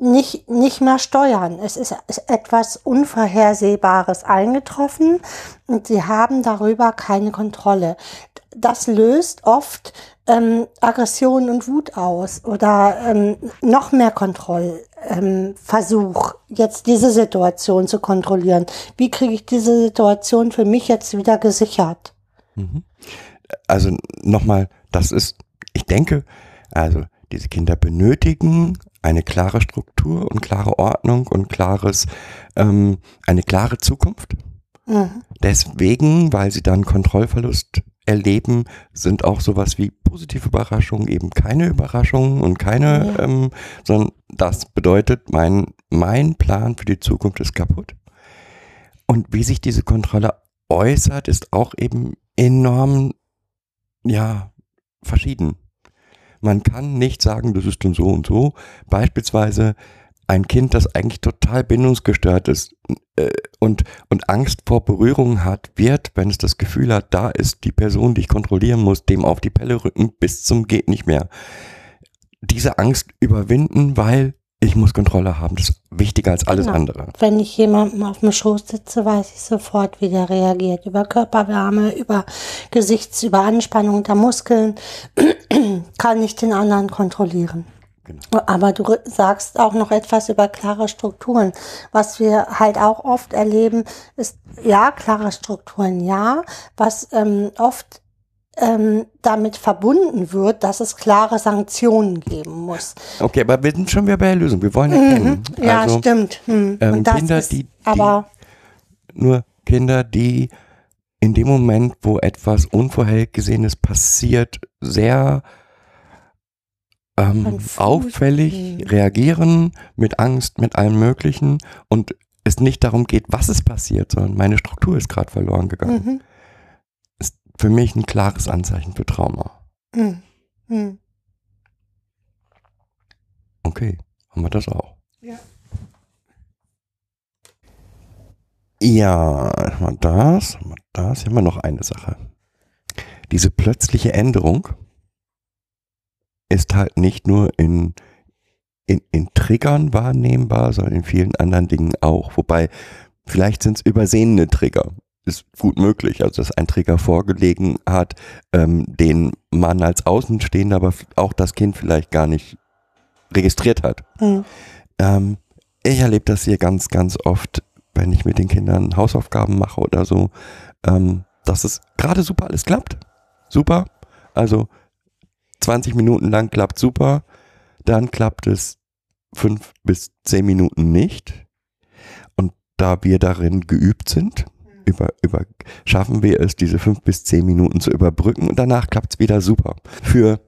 nicht, nicht mehr steuern. Es ist etwas Unvorhersehbares eingetroffen und sie haben darüber keine Kontrolle. Das löst oft ähm, Aggression und Wut aus oder ähm, noch mehr Kontrollversuch, ähm, jetzt diese Situation zu kontrollieren. Wie kriege ich diese Situation für mich jetzt wieder gesichert? Also nochmal, das ist, ich denke, also diese Kinder benötigen eine klare Struktur und klare Ordnung und klares, ähm, eine klare Zukunft. Mhm. Deswegen, weil sie dann Kontrollverlust erleben, sind auch sowas wie positive Überraschungen eben keine Überraschungen und keine, Ja. ähm, sondern das bedeutet, mein, mein Plan für die Zukunft ist kaputt. Und wie sich diese Kontrolle äußert, ist auch eben enorm, ja, verschieden. Man kann nicht sagen, das ist dann so und so. Beispielsweise ein Kind, das eigentlich total bindungsgestört ist äh, und, und Angst vor Berührungen hat, wird, wenn es das Gefühl hat, da ist die Person, die ich kontrollieren muss, dem auf die Pelle rücken bis zum geht nicht mehr. Diese Angst überwinden, weil ich muss Kontrolle haben. Das ist wichtiger als alles Genau. andere. Wenn ich jemandem auf dem Schoß sitze, weiß ich sofort, wie der reagiert. Über Körperwärme, über Gesichts-, über Anspannung der Muskeln *clears throat* kann ich den anderen kontrollieren. Genau. Aber du sagst auch noch etwas über klare Strukturen. Was wir halt auch oft erleben, ist, ja, klare Strukturen, ja. Was ähm, oft ähm, damit verbunden wird, dass es klare Sanktionen geben muss. Okay, aber wir sind schon wieder bei der Lösung. Wir wollen erkennen. Mhm. Ja, also, stimmt. Hm. ähm, Kinder, ist, die- die- aber nur Kinder, die in dem Moment, wo etwas Unvorhergesehenes passiert, sehr ähm, auffällig Hm. reagieren, mit Angst, mit allem Möglichen und es nicht darum geht, was ist passiert, sondern meine Struktur ist gerade verloren gegangen. mhm. Für mich ein klares Anzeichen für Trauma. Hm. Hm. Okay, haben wir das auch. Ja. Ja, haben wir das, haben wir das, hier haben wir noch eine Sache. Diese plötzliche Änderung ist halt nicht nur in, in, in Triggern wahrnehmbar, sondern in vielen anderen Dingen auch. Wobei, vielleicht sind es übersehene Trigger. Ist gut möglich, also dass ein Trigger vorgelegen hat, ähm, den man als Außenstehender, aber auch das Kind vielleicht gar nicht registriert hat. Hm. Ähm, ich erlebe das hier ganz, ganz oft, wenn ich mit den Kindern Hausaufgaben mache oder so, ähm, dass es gerade super alles klappt. Super. Also 20 Minuten lang klappt super. Dann klappt es fünf bis zehn Minuten nicht. Und da wir darin geübt sind, über, über, schaffen wir es, diese fünf bis zehn Minuten zu überbrücken und danach klappt's wieder super. Für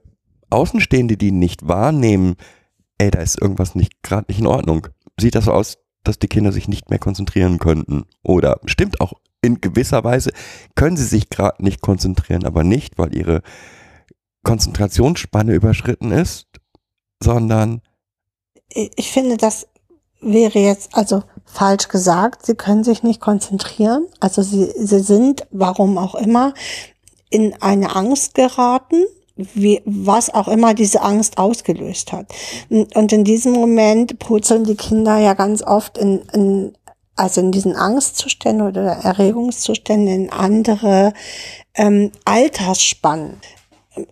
Außenstehende, die nicht wahrnehmen, ey, da ist irgendwas nicht gerade nicht in Ordnung, sieht das so aus, dass die Kinder sich nicht mehr konzentrieren könnten. Oder stimmt auch in gewisser Weise, können sie sich gerade nicht konzentrieren, aber nicht, weil ihre Konzentrationsspanne überschritten ist, sondern Ich finde, das wäre jetzt also falsch gesagt. Sie können sich nicht konzentrieren. Also sie, sie sind, warum auch immer, in eine Angst geraten, wie, was auch immer diese Angst ausgelöst hat. Und in diesem Moment purzeln die Kinder ja ganz oft in, in also in diesen Angstzuständen oder Erregungszuständen in andere ähm, Altersspannen.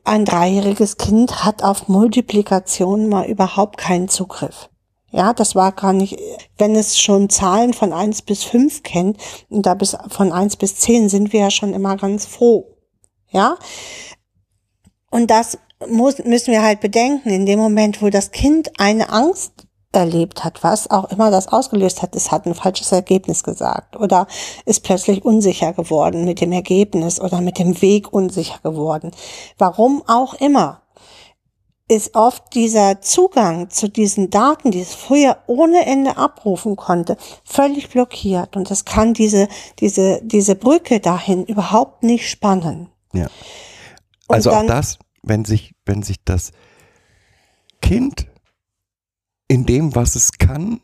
Ein dreijähriges Kind hat auf Multiplikation mal überhaupt keinen Zugriff. Ja, das war gar nicht, wenn es schon Zahlen von eins bis fünf kennt, und da bis von eins bis zehn sind wir ja schon immer ganz froh. Ja. Und das muss, müssen wir halt bedenken, in dem Moment, wo das Kind eine Angst erlebt hat, was auch immer das ausgelöst hat, es hat ein falsches Ergebnis gesagt oder ist plötzlich unsicher geworden mit dem Ergebnis oder mit dem Weg unsicher geworden. Warum auch immer ist oft dieser Zugang zu diesen Daten, die es früher ohne Ende abrufen konnte, völlig blockiert und es kann diese, diese, diese Brücke dahin überhaupt nicht spannen. Ja. Also auch dann- das, wenn sich, wenn sich das Kind in dem, was es kann,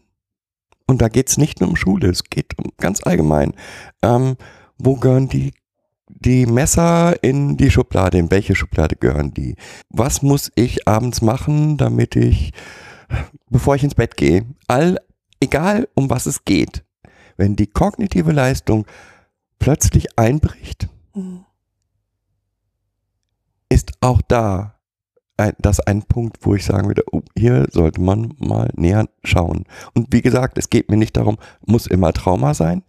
und da geht es nicht nur um Schule, es geht um ganz allgemein, ähm, wo gehören die, die Messer in die Schublade, in welche Schublade gehören die? Was muss ich abends machen, damit ich, bevor ich ins Bett gehe, all, egal um was es geht, wenn die kognitive Leistung plötzlich einbricht, Mhm. ist auch da ein, das ein Punkt, wo ich sagen würde, oh, hier sollte man mal näher schauen. Und wie gesagt, es geht mir nicht darum, muss immer Trauma sein,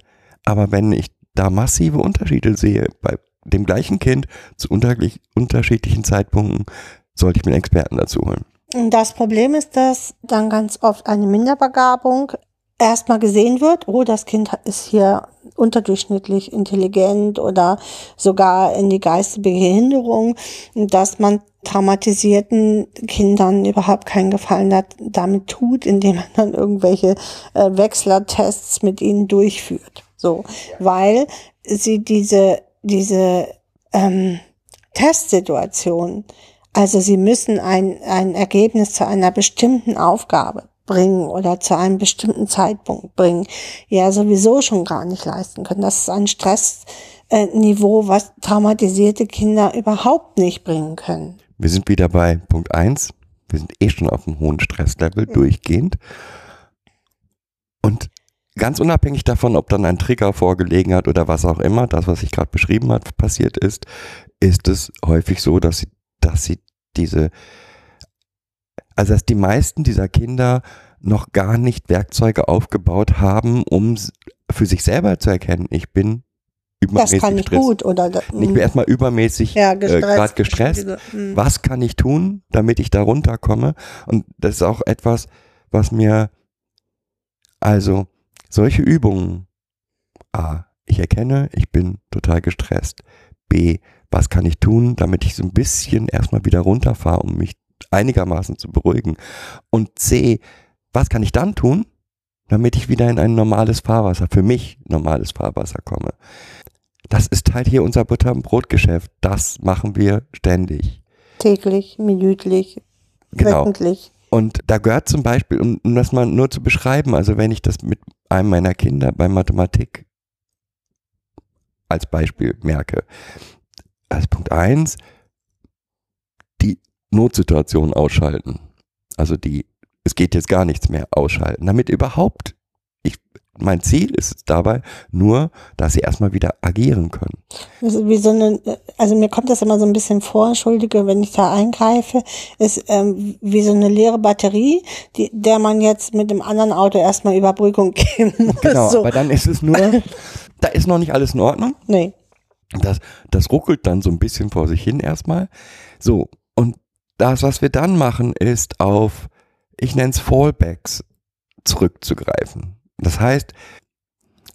aber wenn ich da massive Unterschiede sehe bei dem gleichen Kind zu unterschiedlichen Zeitpunkten, sollte ich mir einen Experten dazu holen. Das Problem ist, dass dann ganz oft eine Minderbegabung erstmal gesehen wird, oh, das Kind hat- ist hier unterdurchschnittlich intelligent oder sogar in die geistige Behinderung, dass man traumatisierten Kindern überhaupt keinen Gefallen dat- damit tut, indem man dann irgendwelche äh, Wechslertests mit ihnen durchführt. So, weil sie diese, diese ähm, Testsituation also sie müssen ein, ein Ergebnis zu einer bestimmten Aufgabe bringen oder zu einem bestimmten Zeitpunkt bringen, ja sowieso schon gar nicht leisten können. Das ist ein Stressniveau, was traumatisierte Kinder überhaupt nicht bringen können. Wir sind wieder bei Punkt eins. Wir sind eh schon auf einem hohen Stresslevel durchgehend. Und ganz unabhängig davon, ob dann ein Trigger vorgelegen hat oder was auch immer, das, was ich gerade beschrieben hat, passiert ist, ist es häufig so, dass sie, dass sie diese, also dass die meisten dieser Kinder noch gar nicht Werkzeuge aufgebaut haben, um für sich selber zu erkennen, ich bin Das übermäßig kann ich gestresst. gut oder Ich bin erstmal übermäßig ja, äh, gestresst. gerade gestresst. Mm. Was kann ich tun, damit ich da runterkomme? Und das ist auch etwas, was mir, also solche Übungen, A, ich erkenne, ich bin total gestresst. B, was kann ich tun, damit ich so ein bisschen erstmal wieder runterfahre, um mich einigermaßen zu beruhigen? Und C, was kann ich dann tun, damit ich wieder in ein normales Fahrwasser, für mich normales Fahrwasser komme? Das ist halt hier unser Butter- und Brotgeschäft. Das machen wir ständig. Täglich, minütlich, Genau. wöchentlich. Und da gehört zum Beispiel, um, um das mal nur zu beschreiben, also wenn ich das mit einem meiner Kinder bei Mathematik als Beispiel merke, als Punkt eins die Notsituation ausschalten. Also die, es geht jetzt gar nichts mehr ausschalten, damit überhaupt, mein Ziel ist es dabei nur, dass sie erstmal wieder agieren können. Ist Wie so eine, also mir kommt das immer so ein bisschen vor, entschuldige, wenn ich da eingreife, ist ähm, wie so eine leere Batterie, die, der man jetzt mit dem anderen Auto erstmal Überbrückung *laughs* geben muss. Genau, so. aber dann ist es nur, da ist noch nicht alles in Ordnung. Nee. Das, das ruckelt dann so ein bisschen vor sich hin erstmal. So, und das, was wir dann machen, ist auf, ich nenne es Fallbacks, zurückzugreifen. Das heißt,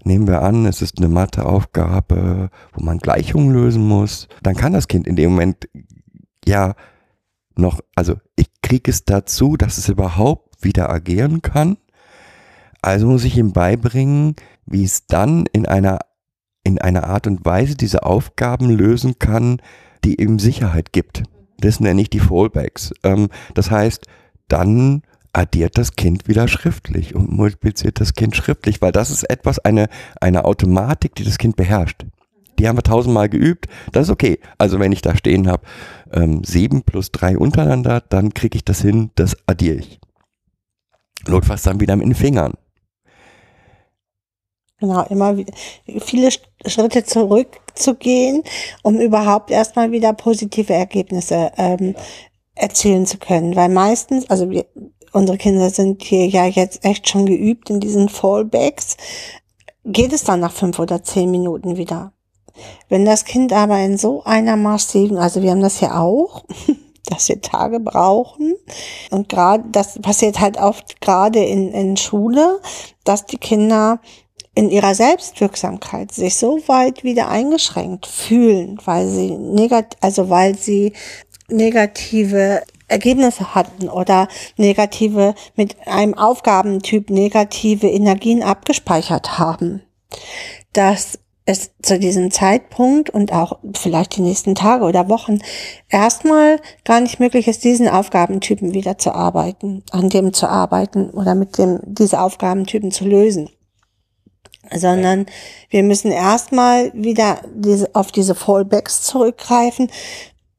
nehmen wir an, es ist eine Matheaufgabe, wo man Gleichungen lösen muss, dann kann das Kind in dem Moment ja noch, also ich kriege es dazu, dass es überhaupt wieder agieren kann. Also muss ich ihm beibringen, wie es dann in einer, in einer Art und Weise diese Aufgaben lösen kann, die ihm Sicherheit gibt. Das nenne ich die Fallbacks. Ähm, das heißt, dann addiert das Kind wieder schriftlich und multipliziert das Kind schriftlich, weil das ist etwas, eine, eine Automatik, die das Kind beherrscht. Die haben wir tausendmal geübt, das ist okay. Also wenn ich da stehen habe, ähm, sieben plus drei untereinander, dann kriege ich das hin, das addiere ich. Notfalls dann wieder mit den Fingern. Genau, immer viele Schritte zurückzugehen, um überhaupt erstmal wieder positive Ergebnisse ähm, erzielen zu können. Weil meistens, also wir, unsere Kinder sind hier ja jetzt echt schon geübt in diesen Fallbacks, geht es dann nach fünf oder zehn Minuten wieder. Wenn das Kind aber in so einer massiven, also wir haben das ja auch, *laughs* dass wir Tage brauchen und gerade das passiert halt oft gerade in, in Schule, dass die Kinder in ihrer Selbstwirksamkeit sich so weit wieder eingeschränkt fühlen, weil sie negat also weil sie negative Ergebnisse hatten oder negative mit einem Aufgabentyp negative Energien abgespeichert haben, dass es zu diesem Zeitpunkt und auch vielleicht die nächsten Tage oder Wochen erstmal gar nicht möglich ist, diesen Aufgabentypen wieder zu arbeiten, an dem zu arbeiten oder mit dem diese Aufgabentypen zu lösen. Sondern wir müssen erstmal wieder diese, auf diese Fallbacks zurückgreifen,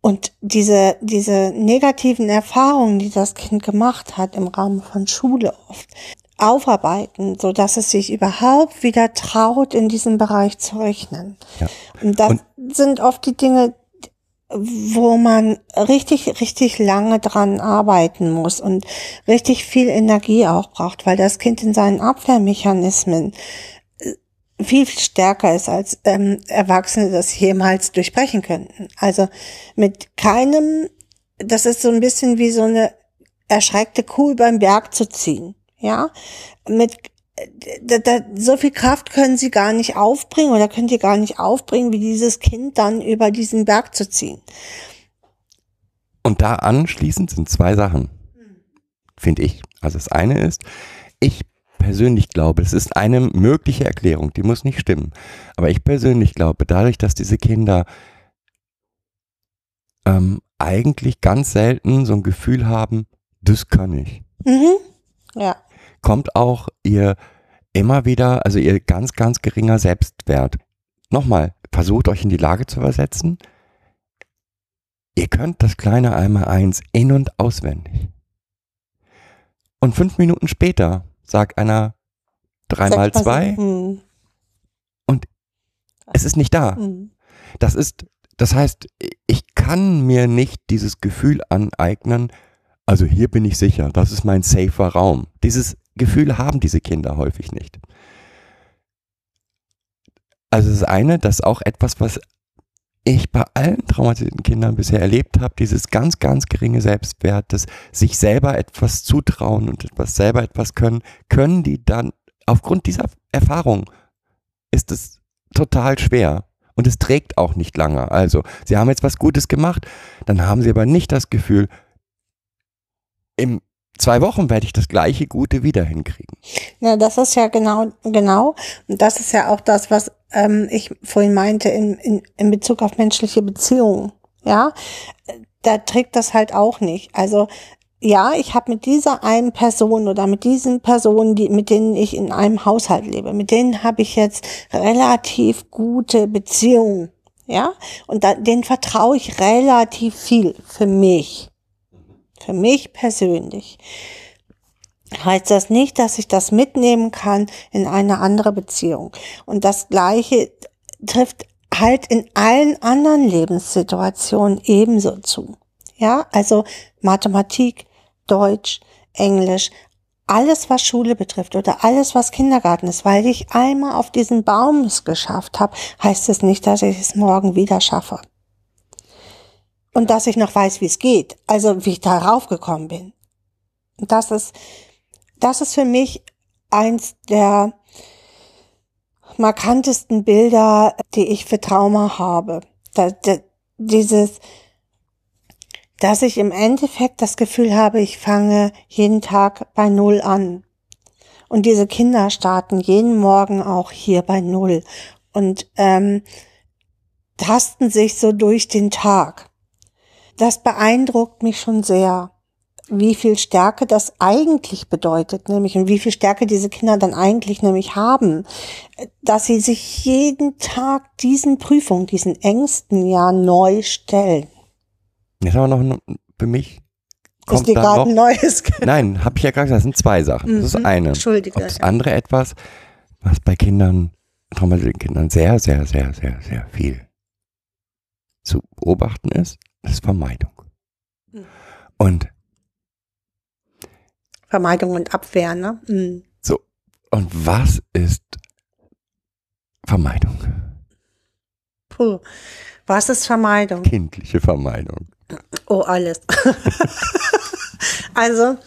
und diese, diese negativen Erfahrungen, die das Kind gemacht hat im Rahmen von Schule oft, aufarbeiten, so dass es sich überhaupt wieder traut, in diesem Bereich zu rechnen. Ja. Und das Und sind oft die Dinge, wo man richtig, richtig lange dran arbeiten muss und richtig viel Energie auch braucht, weil das Kind in seinen Abwehrmechanismen viel, viel stärker ist, als ähm, Erwachsene das jemals durchbrechen könnten. Also mit keinem, das ist so ein bisschen wie so eine erschreckte Kuh beim Berg zu ziehen. Ja, mit da, da, so viel Kraft können sie gar nicht aufbringen oder könnt ihr gar nicht aufbringen, wie dieses Kind dann über diesen Berg zu ziehen. Und da anschließend sind zwei Sachen, finde ich. Also das eine ist, ich persönlich glaube, es ist eine mögliche Erklärung, die muss nicht stimmen. Aber ich persönlich glaube, dadurch, dass diese Kinder ähm, eigentlich ganz selten so ein Gefühl haben, das kann ich. Mhm. Ja. Kommt auch ihr immer wieder, also ihr ganz, ganz geringer Selbstwert. Nochmal, versucht euch in die Lage zu versetzen. Ihr könnt das kleine einmal eins in- und auswendig. Und fünf Minuten später sagt einer dreimal zwei hm. und es ist nicht da. Hm. Das ist, das heißt, ich kann mir nicht dieses Gefühl aneignen, also hier bin ich sicher, das ist mein safer Raum. Dieses Gefühl haben diese Kinder häufig nicht. Also das eine, das ist auch etwas, was ich bei allen traumatisierten Kindern bisher erlebt habe, dieses ganz, ganz geringe Selbstwert, das sich selber etwas zutrauen und etwas selber etwas können, können die dann aufgrund dieser Erfahrung ist es total schwer. Und es trägt auch nicht lange. Also, sie haben jetzt was Gutes gemacht, dann haben sie aber nicht das Gefühl, im zwei Wochen werde ich das gleiche Gute wieder hinkriegen. Ja, das ist ja genau, genau. Und das ist ja auch das, was ähm, ich vorhin meinte in, in, in Bezug auf menschliche Beziehungen. Ja, da trägt das halt auch nicht. Also ja, ich habe mit dieser einen Person oder mit diesen Personen, die, mit denen ich in einem Haushalt lebe, mit denen habe ich jetzt relativ gute Beziehungen. Ja, und da, denen vertraue ich relativ viel für mich. Für mich persönlich heißt das nicht, dass ich das mitnehmen kann in eine andere Beziehung. Und das Gleiche trifft halt in allen anderen Lebenssituationen ebenso zu. Ja, also Mathematik, Deutsch, Englisch, alles, was Schule betrifft oder alles, was Kindergarten ist, weil ich einmal auf diesen Baum es geschafft habe, heißt es nicht, dass ich es morgen wieder schaffe. Und dass ich noch weiß, wie es geht, also wie ich darauf gekommen bin. Und das ist, das ist für mich eins der markantesten Bilder, die ich für Trauma habe. Da, da, dieses, dass ich im Endeffekt das Gefühl habe, ich fange jeden Tag bei Null an. Und diese Kinder starten jeden Morgen auch hier bei Null und ähm, tasten sich so durch den Tag. Das beeindruckt mich schon sehr, wie viel Stärke das eigentlich bedeutet, nämlich und wie viel Stärke diese Kinder dann eigentlich nämlich haben, dass sie sich jeden Tag diesen Prüfungen, diesen Ängsten ja neu stellen. Jetzt aber noch ein- für mich. Kommt Ist dir gerade noch, ein neues Nein, habe ich ja gerade gesagt, das sind zwei Sachen. Das ist Mhm, eine. Entschuldige, Und das andere etwas, was bei Kindern, traumatisierten Kindern sehr, sehr, sehr, sehr, sehr viel zu beobachten ist, ist Vermeidung. Mhm. Und, Vermeidung und Abwehr, ne? Mhm. und was ist Vermeidung? Puh. Was ist Vermeidung? Kindliche Vermeidung. Oh, alles. *laughs* also,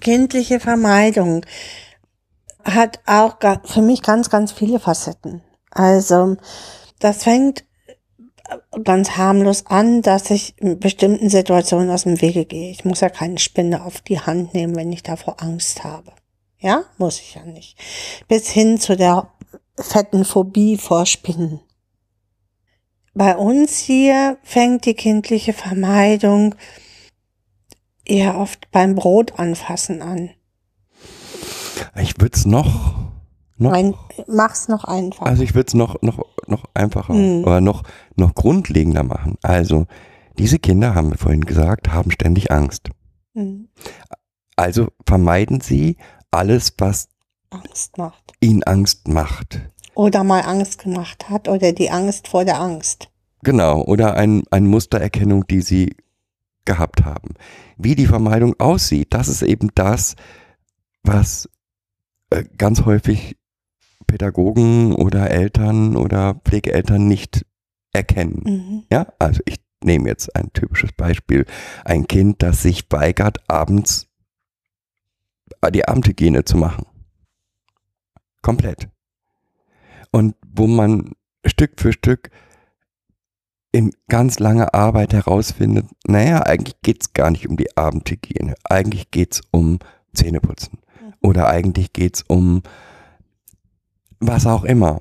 kindliche Vermeidung hat auch für mich ganz, ganz viele Facetten. Also, das fängt ganz harmlos an, dass ich in bestimmten Situationen aus dem Wege gehe. Ich muss ja keine Spinne auf die Hand nehmen, wenn ich davor Angst habe. Ja, muss ich ja nicht. Bis hin zu der fetten Phobie vor Spinnen. Bei uns hier fängt die kindliche Vermeidung eher oft beim Brot anfassen an. Ich würde es noch, noch Ein, mach's noch einfach. Also ich würde es noch, noch, noch einfacher Mhm. oder noch, noch grundlegender machen. Also diese Kinder, haben wir vorhin gesagt, haben ständig Angst. Mhm. Also vermeiden sie alles, was Angst macht. ihnen Angst macht. Oder mal Angst gemacht hat oder die Angst vor der Angst. Genau, oder ein, eine Mustererkennung, die sie gehabt haben. Wie die Vermeidung aussieht, das ist eben das, was äh, ganz häufig Pädagogen oder Eltern oder Pflegeeltern nicht erkennen. Mhm. Ja, also ich nehme jetzt ein typisches Beispiel. Ein Kind, das sich weigert, abends die Abendhygiene zu machen. Komplett. Und wo man Stück für Stück in ganz langer Arbeit herausfindet, naja, eigentlich geht's gar nicht um die Abendhygiene. Eigentlich geht's um Zähneputzen. Oder eigentlich geht's um was auch immer.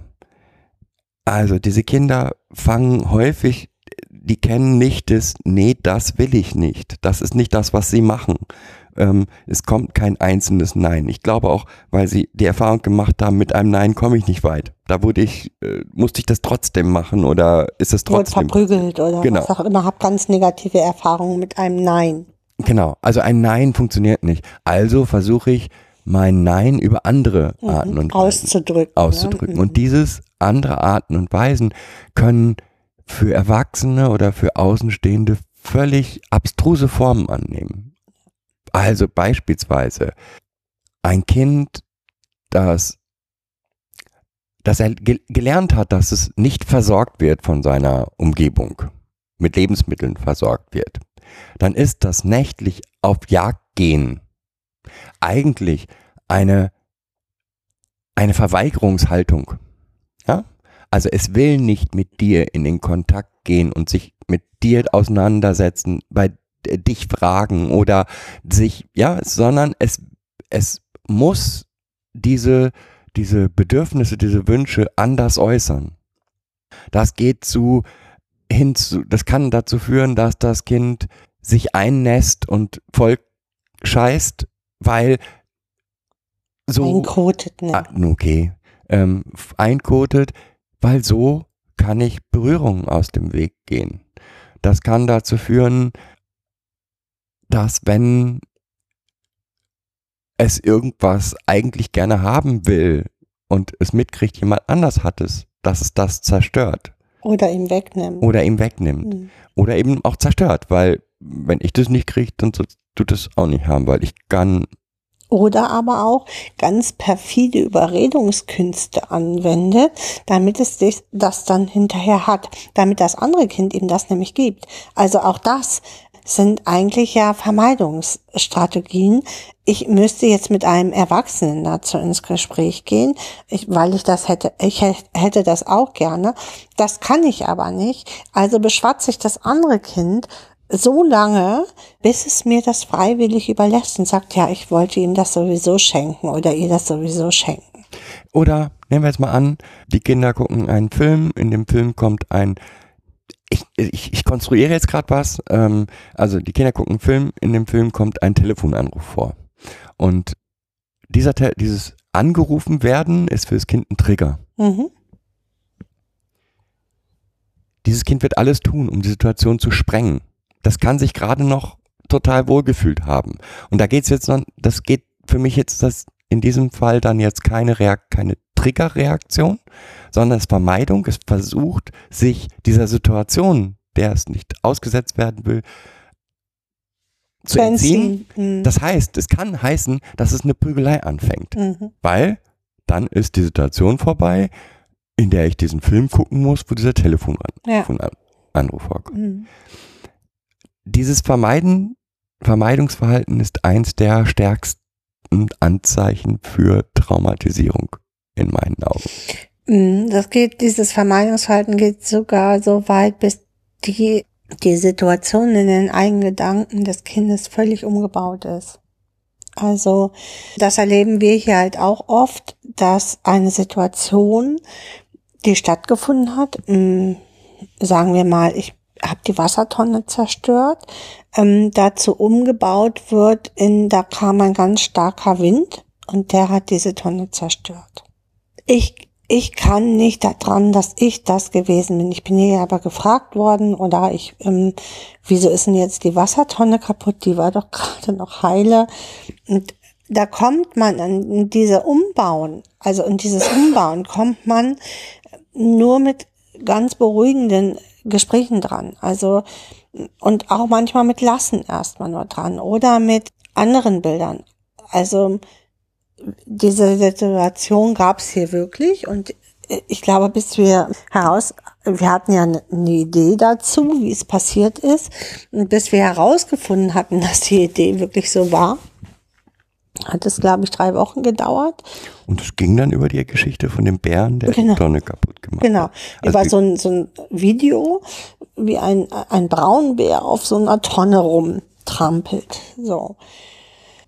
Also diese Kinder fangen häufig, die kennen nicht das, nee, das will ich nicht. Das ist nicht das, was sie machen. Ähm, es kommt kein einzelnes Nein. Ich glaube auch, weil sie die Erfahrung gemacht haben, mit einem Nein komme ich nicht weit. Da wurde ich, äh, musste ich das trotzdem machen oder ist es Wurde trotzdem? verprügelt oder Genau. was auch immer. Hab ganz negative Erfahrungen mit einem Nein. Genau, also ein Nein funktioniert nicht. Also versuche ich mein Nein über andere Arten Mhm. und Weisen auszudrücken. auszudrücken. Ne? Und dieses andere Arten und Weisen können für Erwachsene oder für Außenstehende völlig abstruse Formen annehmen. Also beispielsweise ein Kind, das, das er ge gelernt hat, dass es nicht versorgt wird von seiner Umgebung, mit Lebensmitteln versorgt wird, dann ist das nächtlich auf Jagd gehen eigentlich eine, eine Verweigerungshaltung. Ja? Also es will nicht mit dir in den Kontakt gehen und sich mit dir auseinandersetzen, bei d- dich fragen oder sich, ja, sondern es, es muss diese, diese Bedürfnisse, diese Wünsche anders äußern. Das geht zu, hin zu, das kann dazu führen, dass das Kind sich einnässt und voll scheißt, weil so Einkotet, ne? Ah, okay. Ähm, einkotet, weil so kann ich Berührungen aus dem Weg gehen. Das kann dazu führen, dass wenn es irgendwas eigentlich gerne haben will und es mitkriegt, jemand anders hat es, dass es das zerstört Oder ihn wegnehmen. oder ihm wegnimmt Mhm. oder eben auch zerstört, weil wenn ich das nicht kriege, dann sollst du das auch nicht haben, weil ich kann Oder aber auch ganz perfide Überredungskünste anwende, damit es das dann hinterher hat, damit das andere Kind ihm das nämlich gibt. Also auch das, sind eigentlich ja Vermeidungsstrategien. Ich müsste jetzt mit einem Erwachsenen dazu ins Gespräch gehen, weil ich das hätte, ich hätte das auch gerne. Das kann ich aber nicht. Also beschwatze ich das andere Kind so lange, bis es mir das freiwillig überlässt und sagt, ja, ich wollte ihm das sowieso schenken oder ihr das sowieso schenken. Oder nehmen wir jetzt mal an, die Kinder gucken einen Film, in dem Film kommt ein ich, ich, ich konstruiere jetzt gerade was. Ähm, also die Kinder gucken einen Film, in dem Film kommt ein Telefonanruf vor. Und dieser dieses angerufen werden ist für das Kind ein Trigger. Mhm. Dieses Kind wird alles tun, um die Situation zu sprengen. Das kann sich gerade noch total wohlgefühlt haben. Und da geht's jetzt noch, das geht für mich jetzt das in diesem Fall dann jetzt keine Reakt, keine Triggerreaktion, sondern es ist Vermeidung. Es versucht, sich dieser Situation, der es nicht ausgesetzt werden will, zu entziehen. Mhm. Das heißt, es kann heißen, dass es eine Prügelei anfängt, mhm. weil dann ist die Situation vorbei, in der ich diesen Film gucken muss, wo dieser Telefonanruf ja. vorkommt. Mhm. Dieses Vermeiden, Vermeidungsverhalten ist eins der stärksten Anzeichen für Traumatisierung in meinen Augen. Mhm, das geht, dieses Vermeidungsverhalten geht sogar so weit, bis die, die Situation in den eigenen Gedanken des Kindes völlig umgebaut ist. Also, das erleben wir hier halt auch oft, dass eine Situation, die stattgefunden hat, mm, sagen wir mal, ich habe die Wassertonne zerstört, ähm, dazu umgebaut wird in, da kam ein ganz starker Wind und der hat diese Tonne zerstört. Ich ich kann nicht daran, dass ich das gewesen bin. Ich bin hier aber gefragt worden oder ich, ähm, wieso ist denn jetzt die Wassertonne kaputt? Die war doch *laughs* gerade noch heile. Und da kommt man an diese Umbauen, also in dieses Umbauen kommt man nur mit ganz beruhigenden Gesprächen dran. Also, und auch manchmal mit Lassen erstmal nur dran oder mit anderen Bildern. Also, diese Situation gab es hier wirklich und ich glaube, bis wir heraus, wir hatten ja eine Idee dazu, wie es passiert ist, und bis wir herausgefunden hatten, *laughs* dass die Idee wirklich so war, hat es, glaube ich, drei Wochen gedauert. Und es ging dann über die Geschichte von dem Bären, der genau. die Tonne kaputt gemacht genau. hat. Genau. Also war so ein, so ein Video, wie ein, ein Braunbär auf so einer Tonne rumtrampelt. So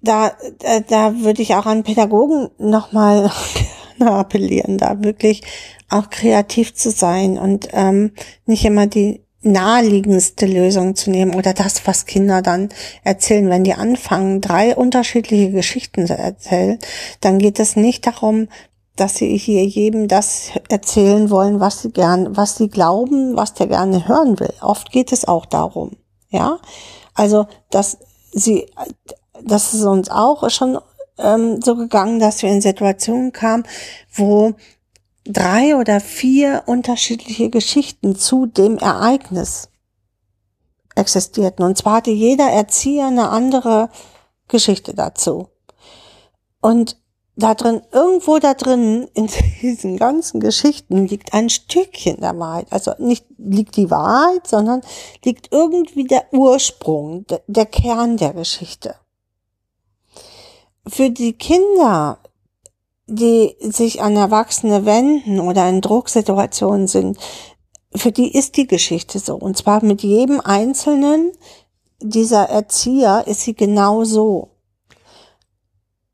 da, da, da würde ich auch an Pädagogen nochmal *laughs* appellieren, da wirklich auch kreativ zu sein und ähm, nicht immer die naheliegendste Lösung zu nehmen oder das, was Kinder dann erzählen. Wenn die anfangen, drei unterschiedliche Geschichten zu erzählen, dann geht es nicht darum, dass sie hier jedem das erzählen wollen, was sie gern, was sie glauben, was der gerne hören will. Oft geht es auch darum, ja. Also, dass sie das ist uns auch schon ähm, so gegangen, dass wir in Situationen kamen, wo drei oder vier unterschiedliche Geschichten zu dem Ereignis existierten. Und zwar hatte jeder Erzieher eine andere Geschichte dazu. Und da drin, irgendwo da drin, in *laughs* diesen ganzen Geschichten liegt ein Stückchen der Wahrheit. Also nicht liegt die Wahrheit, sondern liegt irgendwie der Ursprung, der, Kern der Geschichte für die Kinder, die sich an Erwachsene wenden oder in Drucksituationen sind, für die ist die Geschichte so. Und zwar mit jedem einzelnen dieser Erzieher ist sie genau so.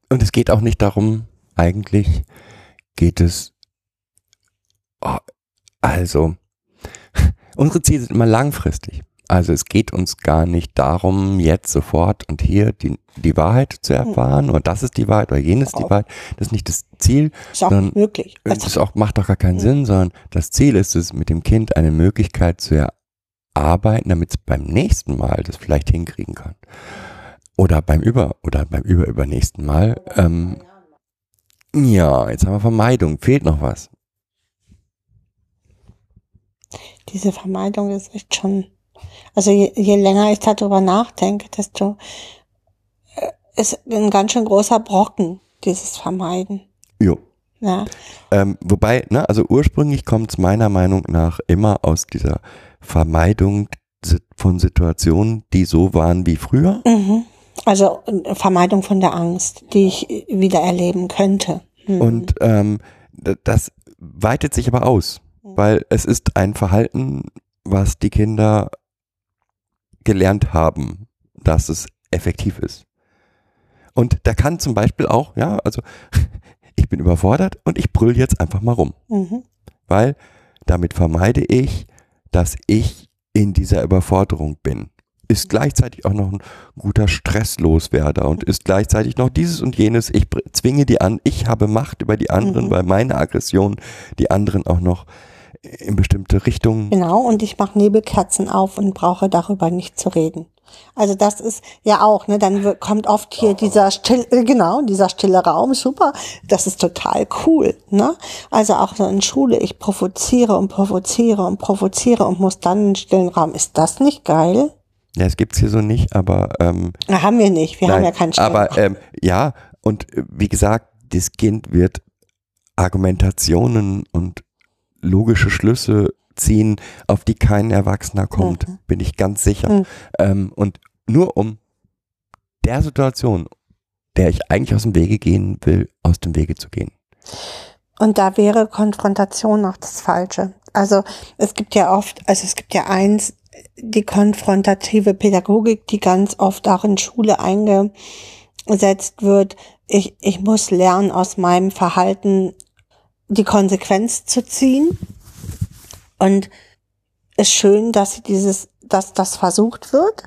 Und es geht auch nicht darum, eigentlich geht es, oh, also, *laughs* unsere Ziele sind immer langfristig. Also es geht uns gar nicht darum, jetzt sofort und hier die, die Wahrheit zu hm. erfahren und das ist die Wahrheit oder jenes die Wahrheit. Das ist nicht das Ziel. Ist auch sondern, möglich. Also, das auch, macht doch gar keinen ja. Sinn, sondern das Ziel ist es, mit dem Kind eine Möglichkeit zu erarbeiten, damit es beim nächsten Mal das vielleicht hinkriegen kann. Oder beim über oder beim über übernächsten Mal. Ähm, ja, jetzt haben wir Vermeidung. Fehlt noch was? Diese Vermeidung ist echt schon also je, je länger ich darüber nachdenke, desto äh, ist ein ganz schön großer Brocken, dieses Vermeiden. Jo. Ja. Ähm, wobei, ne, also ursprünglich kommt es meiner Meinung nach immer aus dieser Vermeidung von Situationen, die so waren wie früher. Mhm. Also äh, Vermeidung von der Angst, die ich äh, wieder erleben könnte. Mhm. Und ähm, das weitet sich aber aus, Mhm. weil es ist ein Verhalten, was die Kinder gelernt haben, dass es effektiv ist. Und da kann zum Beispiel auch, ja, also *laughs* ich bin überfordert und ich brüll jetzt einfach mal rum, Mhm. weil damit vermeide ich, dass ich in dieser Überforderung bin. Ist gleichzeitig auch noch ein guter Stressloswerder und ist gleichzeitig noch dieses und jenes. Ich zwinge die an, ich habe Macht über die anderen, Mhm. weil meine Aggression die anderen auch noch in bestimmte Richtungen. Genau, und ich mache Nebelkerzen auf und brauche darüber nicht zu reden. Also das ist ja auch, ne, dann kommt oft hier dieser still, äh, genau, dieser stille Raum, super, das ist total cool, ne? Also auch so in Schule, ich provoziere und provoziere und provoziere und muss dann einen stillen Raum. Ist das nicht geil? Ja, es gibt's hier so nicht, aber ähm, Na, haben wir nicht, wir haben Nein, ja keinen stillen Aber ähm, ja, und äh, wie gesagt, das Kind wird Argumentationen und logische Schlüsse ziehen, auf die kein Erwachsener kommt, Mhm. bin ich ganz sicher. Mhm. Ähm, und nur um der Situation, der ich eigentlich aus dem Wege gehen will, aus dem Wege zu gehen. Und da wäre Konfrontation auch das Falsche. Also es gibt ja oft, also es gibt ja eins, die konfrontative Pädagogik, die ganz oft auch in Schule eingesetzt wird. Ich, ich muss lernen, aus meinem Verhalten die Konsequenz zu ziehen. Und es ist schön, dass dieses, dass das versucht wird.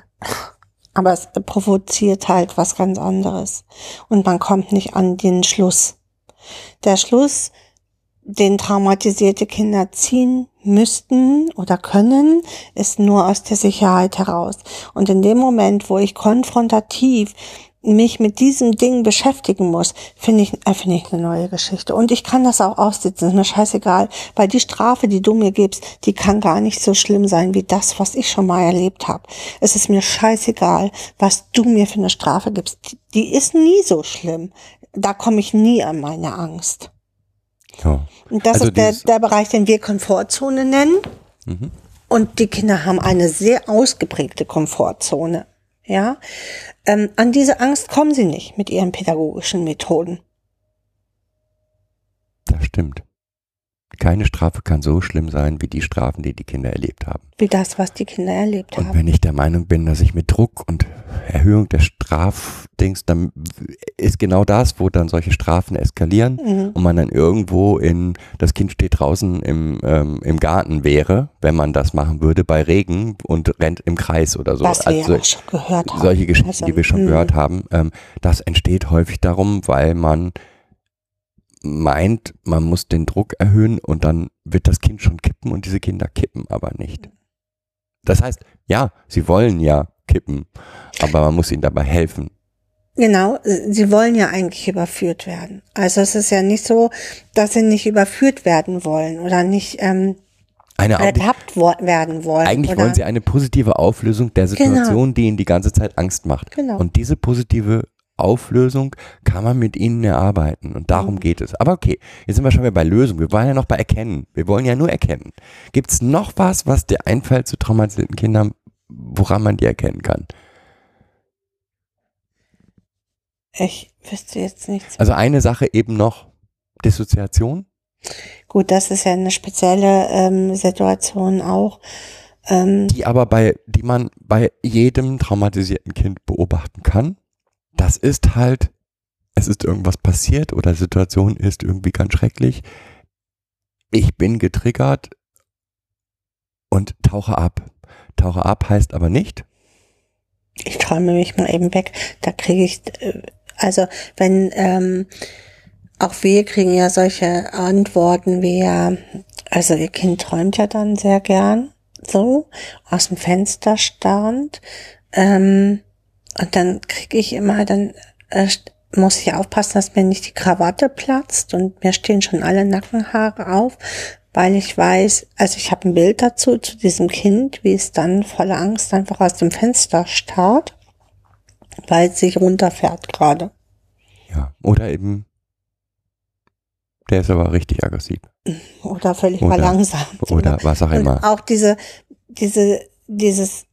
Aber es provoziert halt was ganz anderes. Und man kommt nicht an den Schluss. Der Schluss, den traumatisierte Kinder ziehen müssten oder können, ist nur aus der Sicherheit heraus. Und in dem Moment, wo ich konfrontativ mich mit diesem Ding beschäftigen muss, finde ich, äh, finde ich eine neue Geschichte. Und ich kann das auch aussitzen, ist mir scheißegal, weil die Strafe, die du mir gibst, die kann gar nicht so schlimm sein wie das, was ich schon mal erlebt habe. Es ist mir scheißegal, was du mir für eine Strafe gibst. Die- Die ist nie so schlimm. Da komme ich nie an meine Angst. Ja. Und das Also ist der, der Bereich, den wir Komfortzone nennen. Mhm. Und die Kinder haben eine sehr ausgeprägte Komfortzone. Ja, ähm, an diese Angst kommen sie nicht mit ihren pädagogischen Methoden. Das stimmt. Keine Strafe kann so schlimm sein wie die Strafen, die die Kinder erlebt haben. Wie das, was die Kinder erlebt Und haben. wenn ich der Meinung bin, dass ich mit Druck und Erhöhung der Strafdings, dann ist genau das, wo dann solche Strafen eskalieren Mhm. und man dann irgendwo in, das Kind steht draußen im, ähm, im Garten wäre, wenn man das machen würde, bei Regen und rennt im Kreis oder so. was wir Also ja auch schon gehört haben. solche Geschichten, Also, die wir schon mhm. gehört haben, ähm, das entsteht häufig darum, weil man meint, man muss den Druck erhöhen und dann wird das Kind schon kippen und diese Kinder kippen aber nicht. Das heißt, ja, sie wollen ja kippen, aber man muss ihnen dabei helfen. Genau, sie wollen ja eigentlich überführt werden. Also es ist ja nicht so, dass sie nicht überführt werden wollen oder nicht ähm, Eine, ertappt werden wollen. eigentlich oder, wollen sie eine positive Auflösung der Situation, die ihnen die ganze Zeit Angst macht. Genau. Und diese positive Auflösung kann man mit ihnen erarbeiten. Und darum Mhm. geht es. Aber okay, jetzt sind wir schon wieder bei Lösung. Wir waren ja noch bei Erkennen. Wir wollen ja nur erkennen. Gibt es noch was, was dir einfällt zu traumatisierten Kindern, woran man die erkennen kann? Ich wüsste jetzt nichts. Also eine Sache eben noch, Dissoziation. Gut, das ist ja eine spezielle ähm, Situation auch. Ähm, die aber bei, die man bei jedem traumatisierten Kind beobachten kann. Das ist halt, es ist irgendwas passiert oder die Situation ist irgendwie ganz schrecklich. Ich bin getriggert und tauche ab. Tauche ab heißt aber nicht, ich träume mich mal eben weg. Da kriege ich, äh, also wenn, ähm, auch wir kriegen ja solche Antworten wie ja, also ihr Kind träumt ja dann sehr gern so aus dem Fenster starrend. Ähm, und dann kriege ich immer, dann äh, muss ich aufpassen, dass mir nicht die Krawatte platzt und mir stehen schon alle Nackenhaare auf, weil ich weiß, also ich habe ein Bild dazu, zu diesem Kind, wie es dann voller Angst einfach aus dem Fenster starrt, weil es sich runterfährt gerade. ja, oder eben, der ist aber richtig aggressiv Oder völlig Oder- verlangsamt. oder was auch Und immer. auch diese, diese, dieses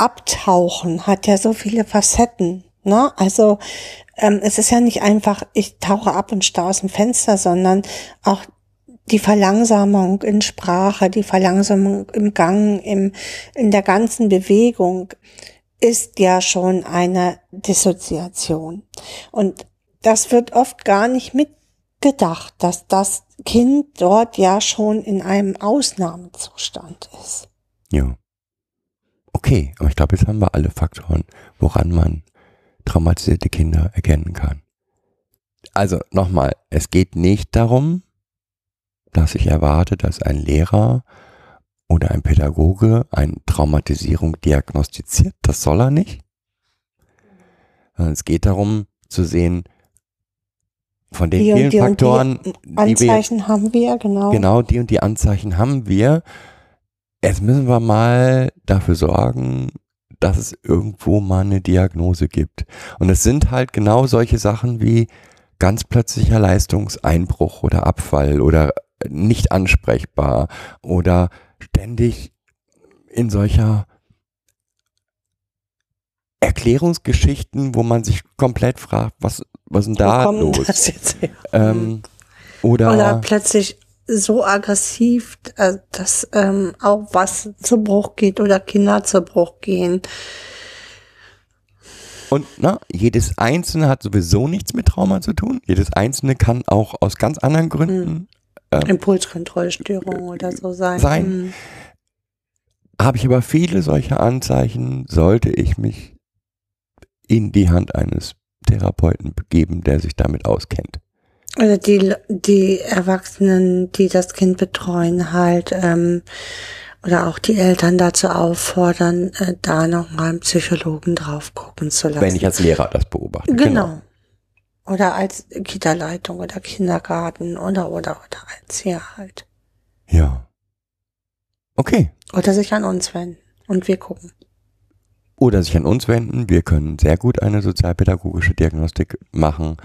Abtauchen hat ja so viele Facetten. Ne? Also ähm, es ist ja nicht einfach, ich tauche ab und starre aus dem Fenster, sondern auch die Verlangsamung in Sprache, die Verlangsamung im Gang, im, in der ganzen Bewegung ist ja schon eine Dissoziation. Und das wird oft gar nicht mitgedacht, dass das Kind dort ja schon in einem Ausnahmezustand ist. Ja. Okay, aber ich glaube, jetzt haben wir alle Faktoren, woran man traumatisierte Kinder erkennen kann. Also nochmal, es geht nicht darum, dass ich erwarte, dass ein Lehrer oder ein Pädagoge eine Traumatisierung diagnostiziert. Das soll er nicht. Es geht darum zu sehen, von den Die vielen die Faktoren, und die die wir, Anzeichen haben wir, genau. genau die und die Anzeichen haben wir. Jetzt müssen wir mal dafür sorgen, dass es irgendwo mal eine Diagnose gibt. Und es sind halt genau solche Sachen wie ganz plötzlicher Leistungseinbruch oder Abfall oder nicht ansprechbar oder ständig in solcher Erklärungsgeschichten, wo man sich komplett fragt, was, was ist denn da los? das jetzt her? Ähm, oder, Oder plötzlich so aggressiv, äh, dass ähm, auch was zu Bruch geht oder Kinder zu Bruch gehen. Und na, jedes Einzelne hat sowieso nichts mit Trauma zu tun. Jedes Einzelne kann auch aus ganz anderen Gründen. Ähm, Impulskontrollstörung oder so sein. sein. Hm. Habe ich aber viele solcher Anzeichen, sollte ich mich in die Hand eines Therapeuten begeben, der sich damit auskennt. Oder die, die Erwachsenen, die das Kind betreuen, halt, ähm, oder auch die Eltern dazu auffordern, äh, da nochmal einen Psychologen drauf gucken zu lassen. Wenn ich als Lehrer das beobachte. Genau. Oder als Kita-Leitung oder Kindergarten oder, oder, oder als ja halt. Ja. Okay. Oder sich an uns wenden. Und wir gucken. Oder sich an uns wenden. Wir können sehr gut eine sozialpädagogische Diagnostik machen,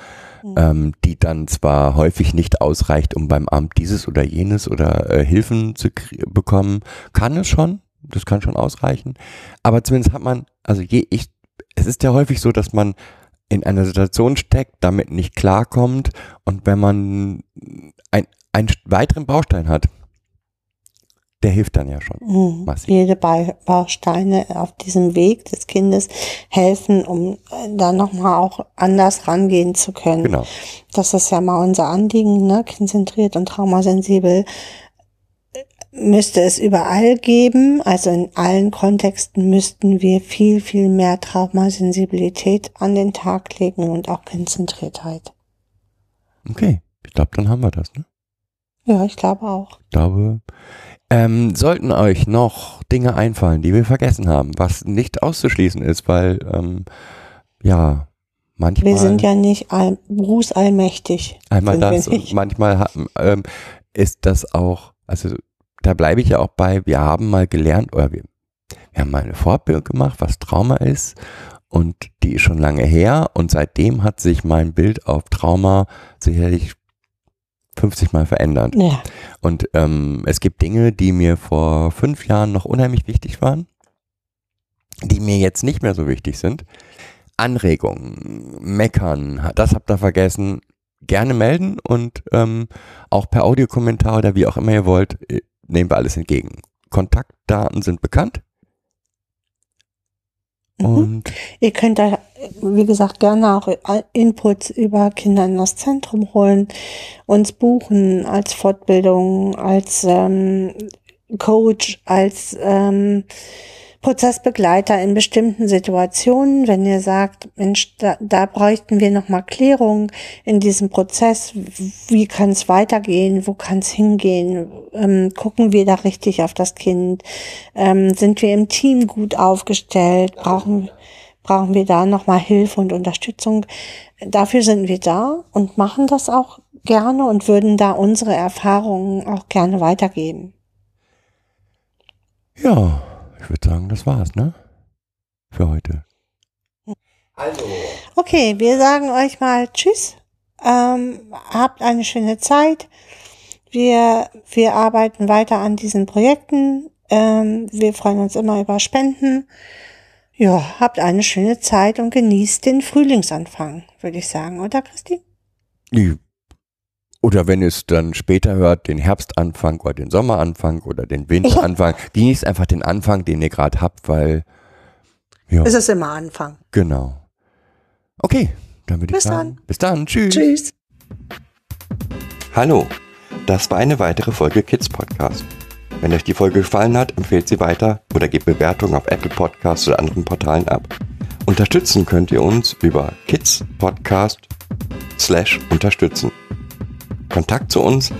Mhm. ähm, die dann zwar häufig nicht ausreicht, um beim Amt dieses oder jenes oder äh, Hilfen zu bekommen, kann es schon. Das kann schon ausreichen. Aber zumindest hat man, also je, ich, es ist ja häufig so, dass man in einer Situation steckt, damit nicht klarkommt und wenn man ein, einen weiteren Baustein hat, der hilft dann ja schon. Mhm. Massiv. Jede Ba- Bausteine auf diesem Weg des Kindes helfen, um äh, da nochmal auch anders rangehen zu können. Genau. Das ist ja mal unser Anliegen, ne? Kindzentriert und traumasensibel müsste es überall geben. Also in allen Kontexten müssten wir viel, viel mehr Traumasensibilität an den Tag legen und auch Kindzentriertheit. Okay. Ich glaube, dann haben wir das, ne? Ja, ich glaube auch. Ich glaube, ähm, sollten euch noch Dinge einfallen, die wir vergessen haben, was nicht auszuschließen ist, weil, ähm, ja, manchmal, Wir sind ja nicht all, berufsallmächtig. einmal das und manchmal ähm, ist das auch, also da bleibe ich ja auch bei, wir haben mal gelernt, oder wir, wir haben mal eine Fortbildung gemacht, was Trauma ist und die ist schon lange her und seitdem hat sich mein Bild auf Trauma sicherlich 50 Mal verändert. Ja. Und ähm, es gibt Dinge, die mir vor fünf Jahren noch unheimlich wichtig waren, die mir jetzt nicht mehr so wichtig sind. Anregungen, meckern, das habt ihr vergessen, gerne melden und ähm, auch per Audiokommentar oder wie auch immer ihr wollt, äh, nehmen wir alles entgegen. Kontaktdaten sind bekannt Mhm. und Ihr könnt da, wie gesagt, gerne auch Inputs über Kinder in das Zentrum holen, uns buchen als Fortbildung, als ähm, Coach, als ähm, Prozessbegleiter in bestimmten Situationen, wenn ihr sagt, Mensch, da, da bräuchten wir nochmal Klärung in diesem Prozess, wie kann es weitergehen, wo kann es hingehen, ähm, gucken wir da richtig auf das Kind, ähm, sind wir im Team gut aufgestellt, brauchen, brauchen wir da nochmal Hilfe und Unterstützung. Dafür sind wir da und machen das auch gerne und würden da unsere Erfahrungen auch gerne weitergeben. ja, ich würde sagen, das war's, ne? Für heute. Okay, wir sagen euch mal Tschüss. Ähm, habt eine schöne Zeit. Wir, wir arbeiten weiter an diesen Projekten. Ähm, wir freuen uns immer über Spenden. Ja, habt eine schöne Zeit und genießt den Frühlingsanfang, würde ich sagen, oder Christi? Die- Oder wenn es dann später hört, den Herbstanfang oder den Sommeranfang oder den Winteranfang. Genießt einfach den Anfang, den ihr gerade habt, weil, ja, Es ist immer Anfang. genau. Okay, dann würde ich Bis sagen, dann. bis dann, tschüss. Tschüss. Hallo, das war eine weitere Folge Kids Podcast. Wenn euch die Folge gefallen hat, empfehlt sie weiter oder gebt Bewertungen auf Apple Podcasts oder anderen Portalen ab. Unterstützen könnt ihr uns über Kids Podcast slash unterstützen. Kontakt zu uns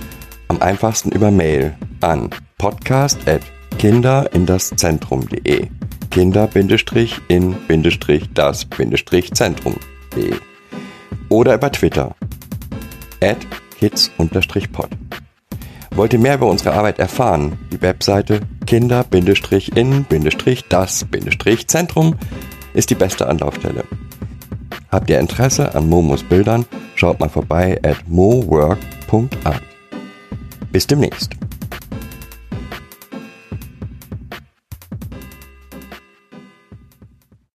am einfachsten über Mail an podcast at kinderindaszentrum.de kinder-in-das-zentrum.de oder über Twitter at kids-pod. Wollt ihr mehr über unsere Arbeit erfahren? Die Webseite kinder-in-das-zentrum ist die beste Anlaufstelle. Habt ihr Interesse an Momos Bildern? Schaut mal vorbei at mowork.art. Bis demnächst.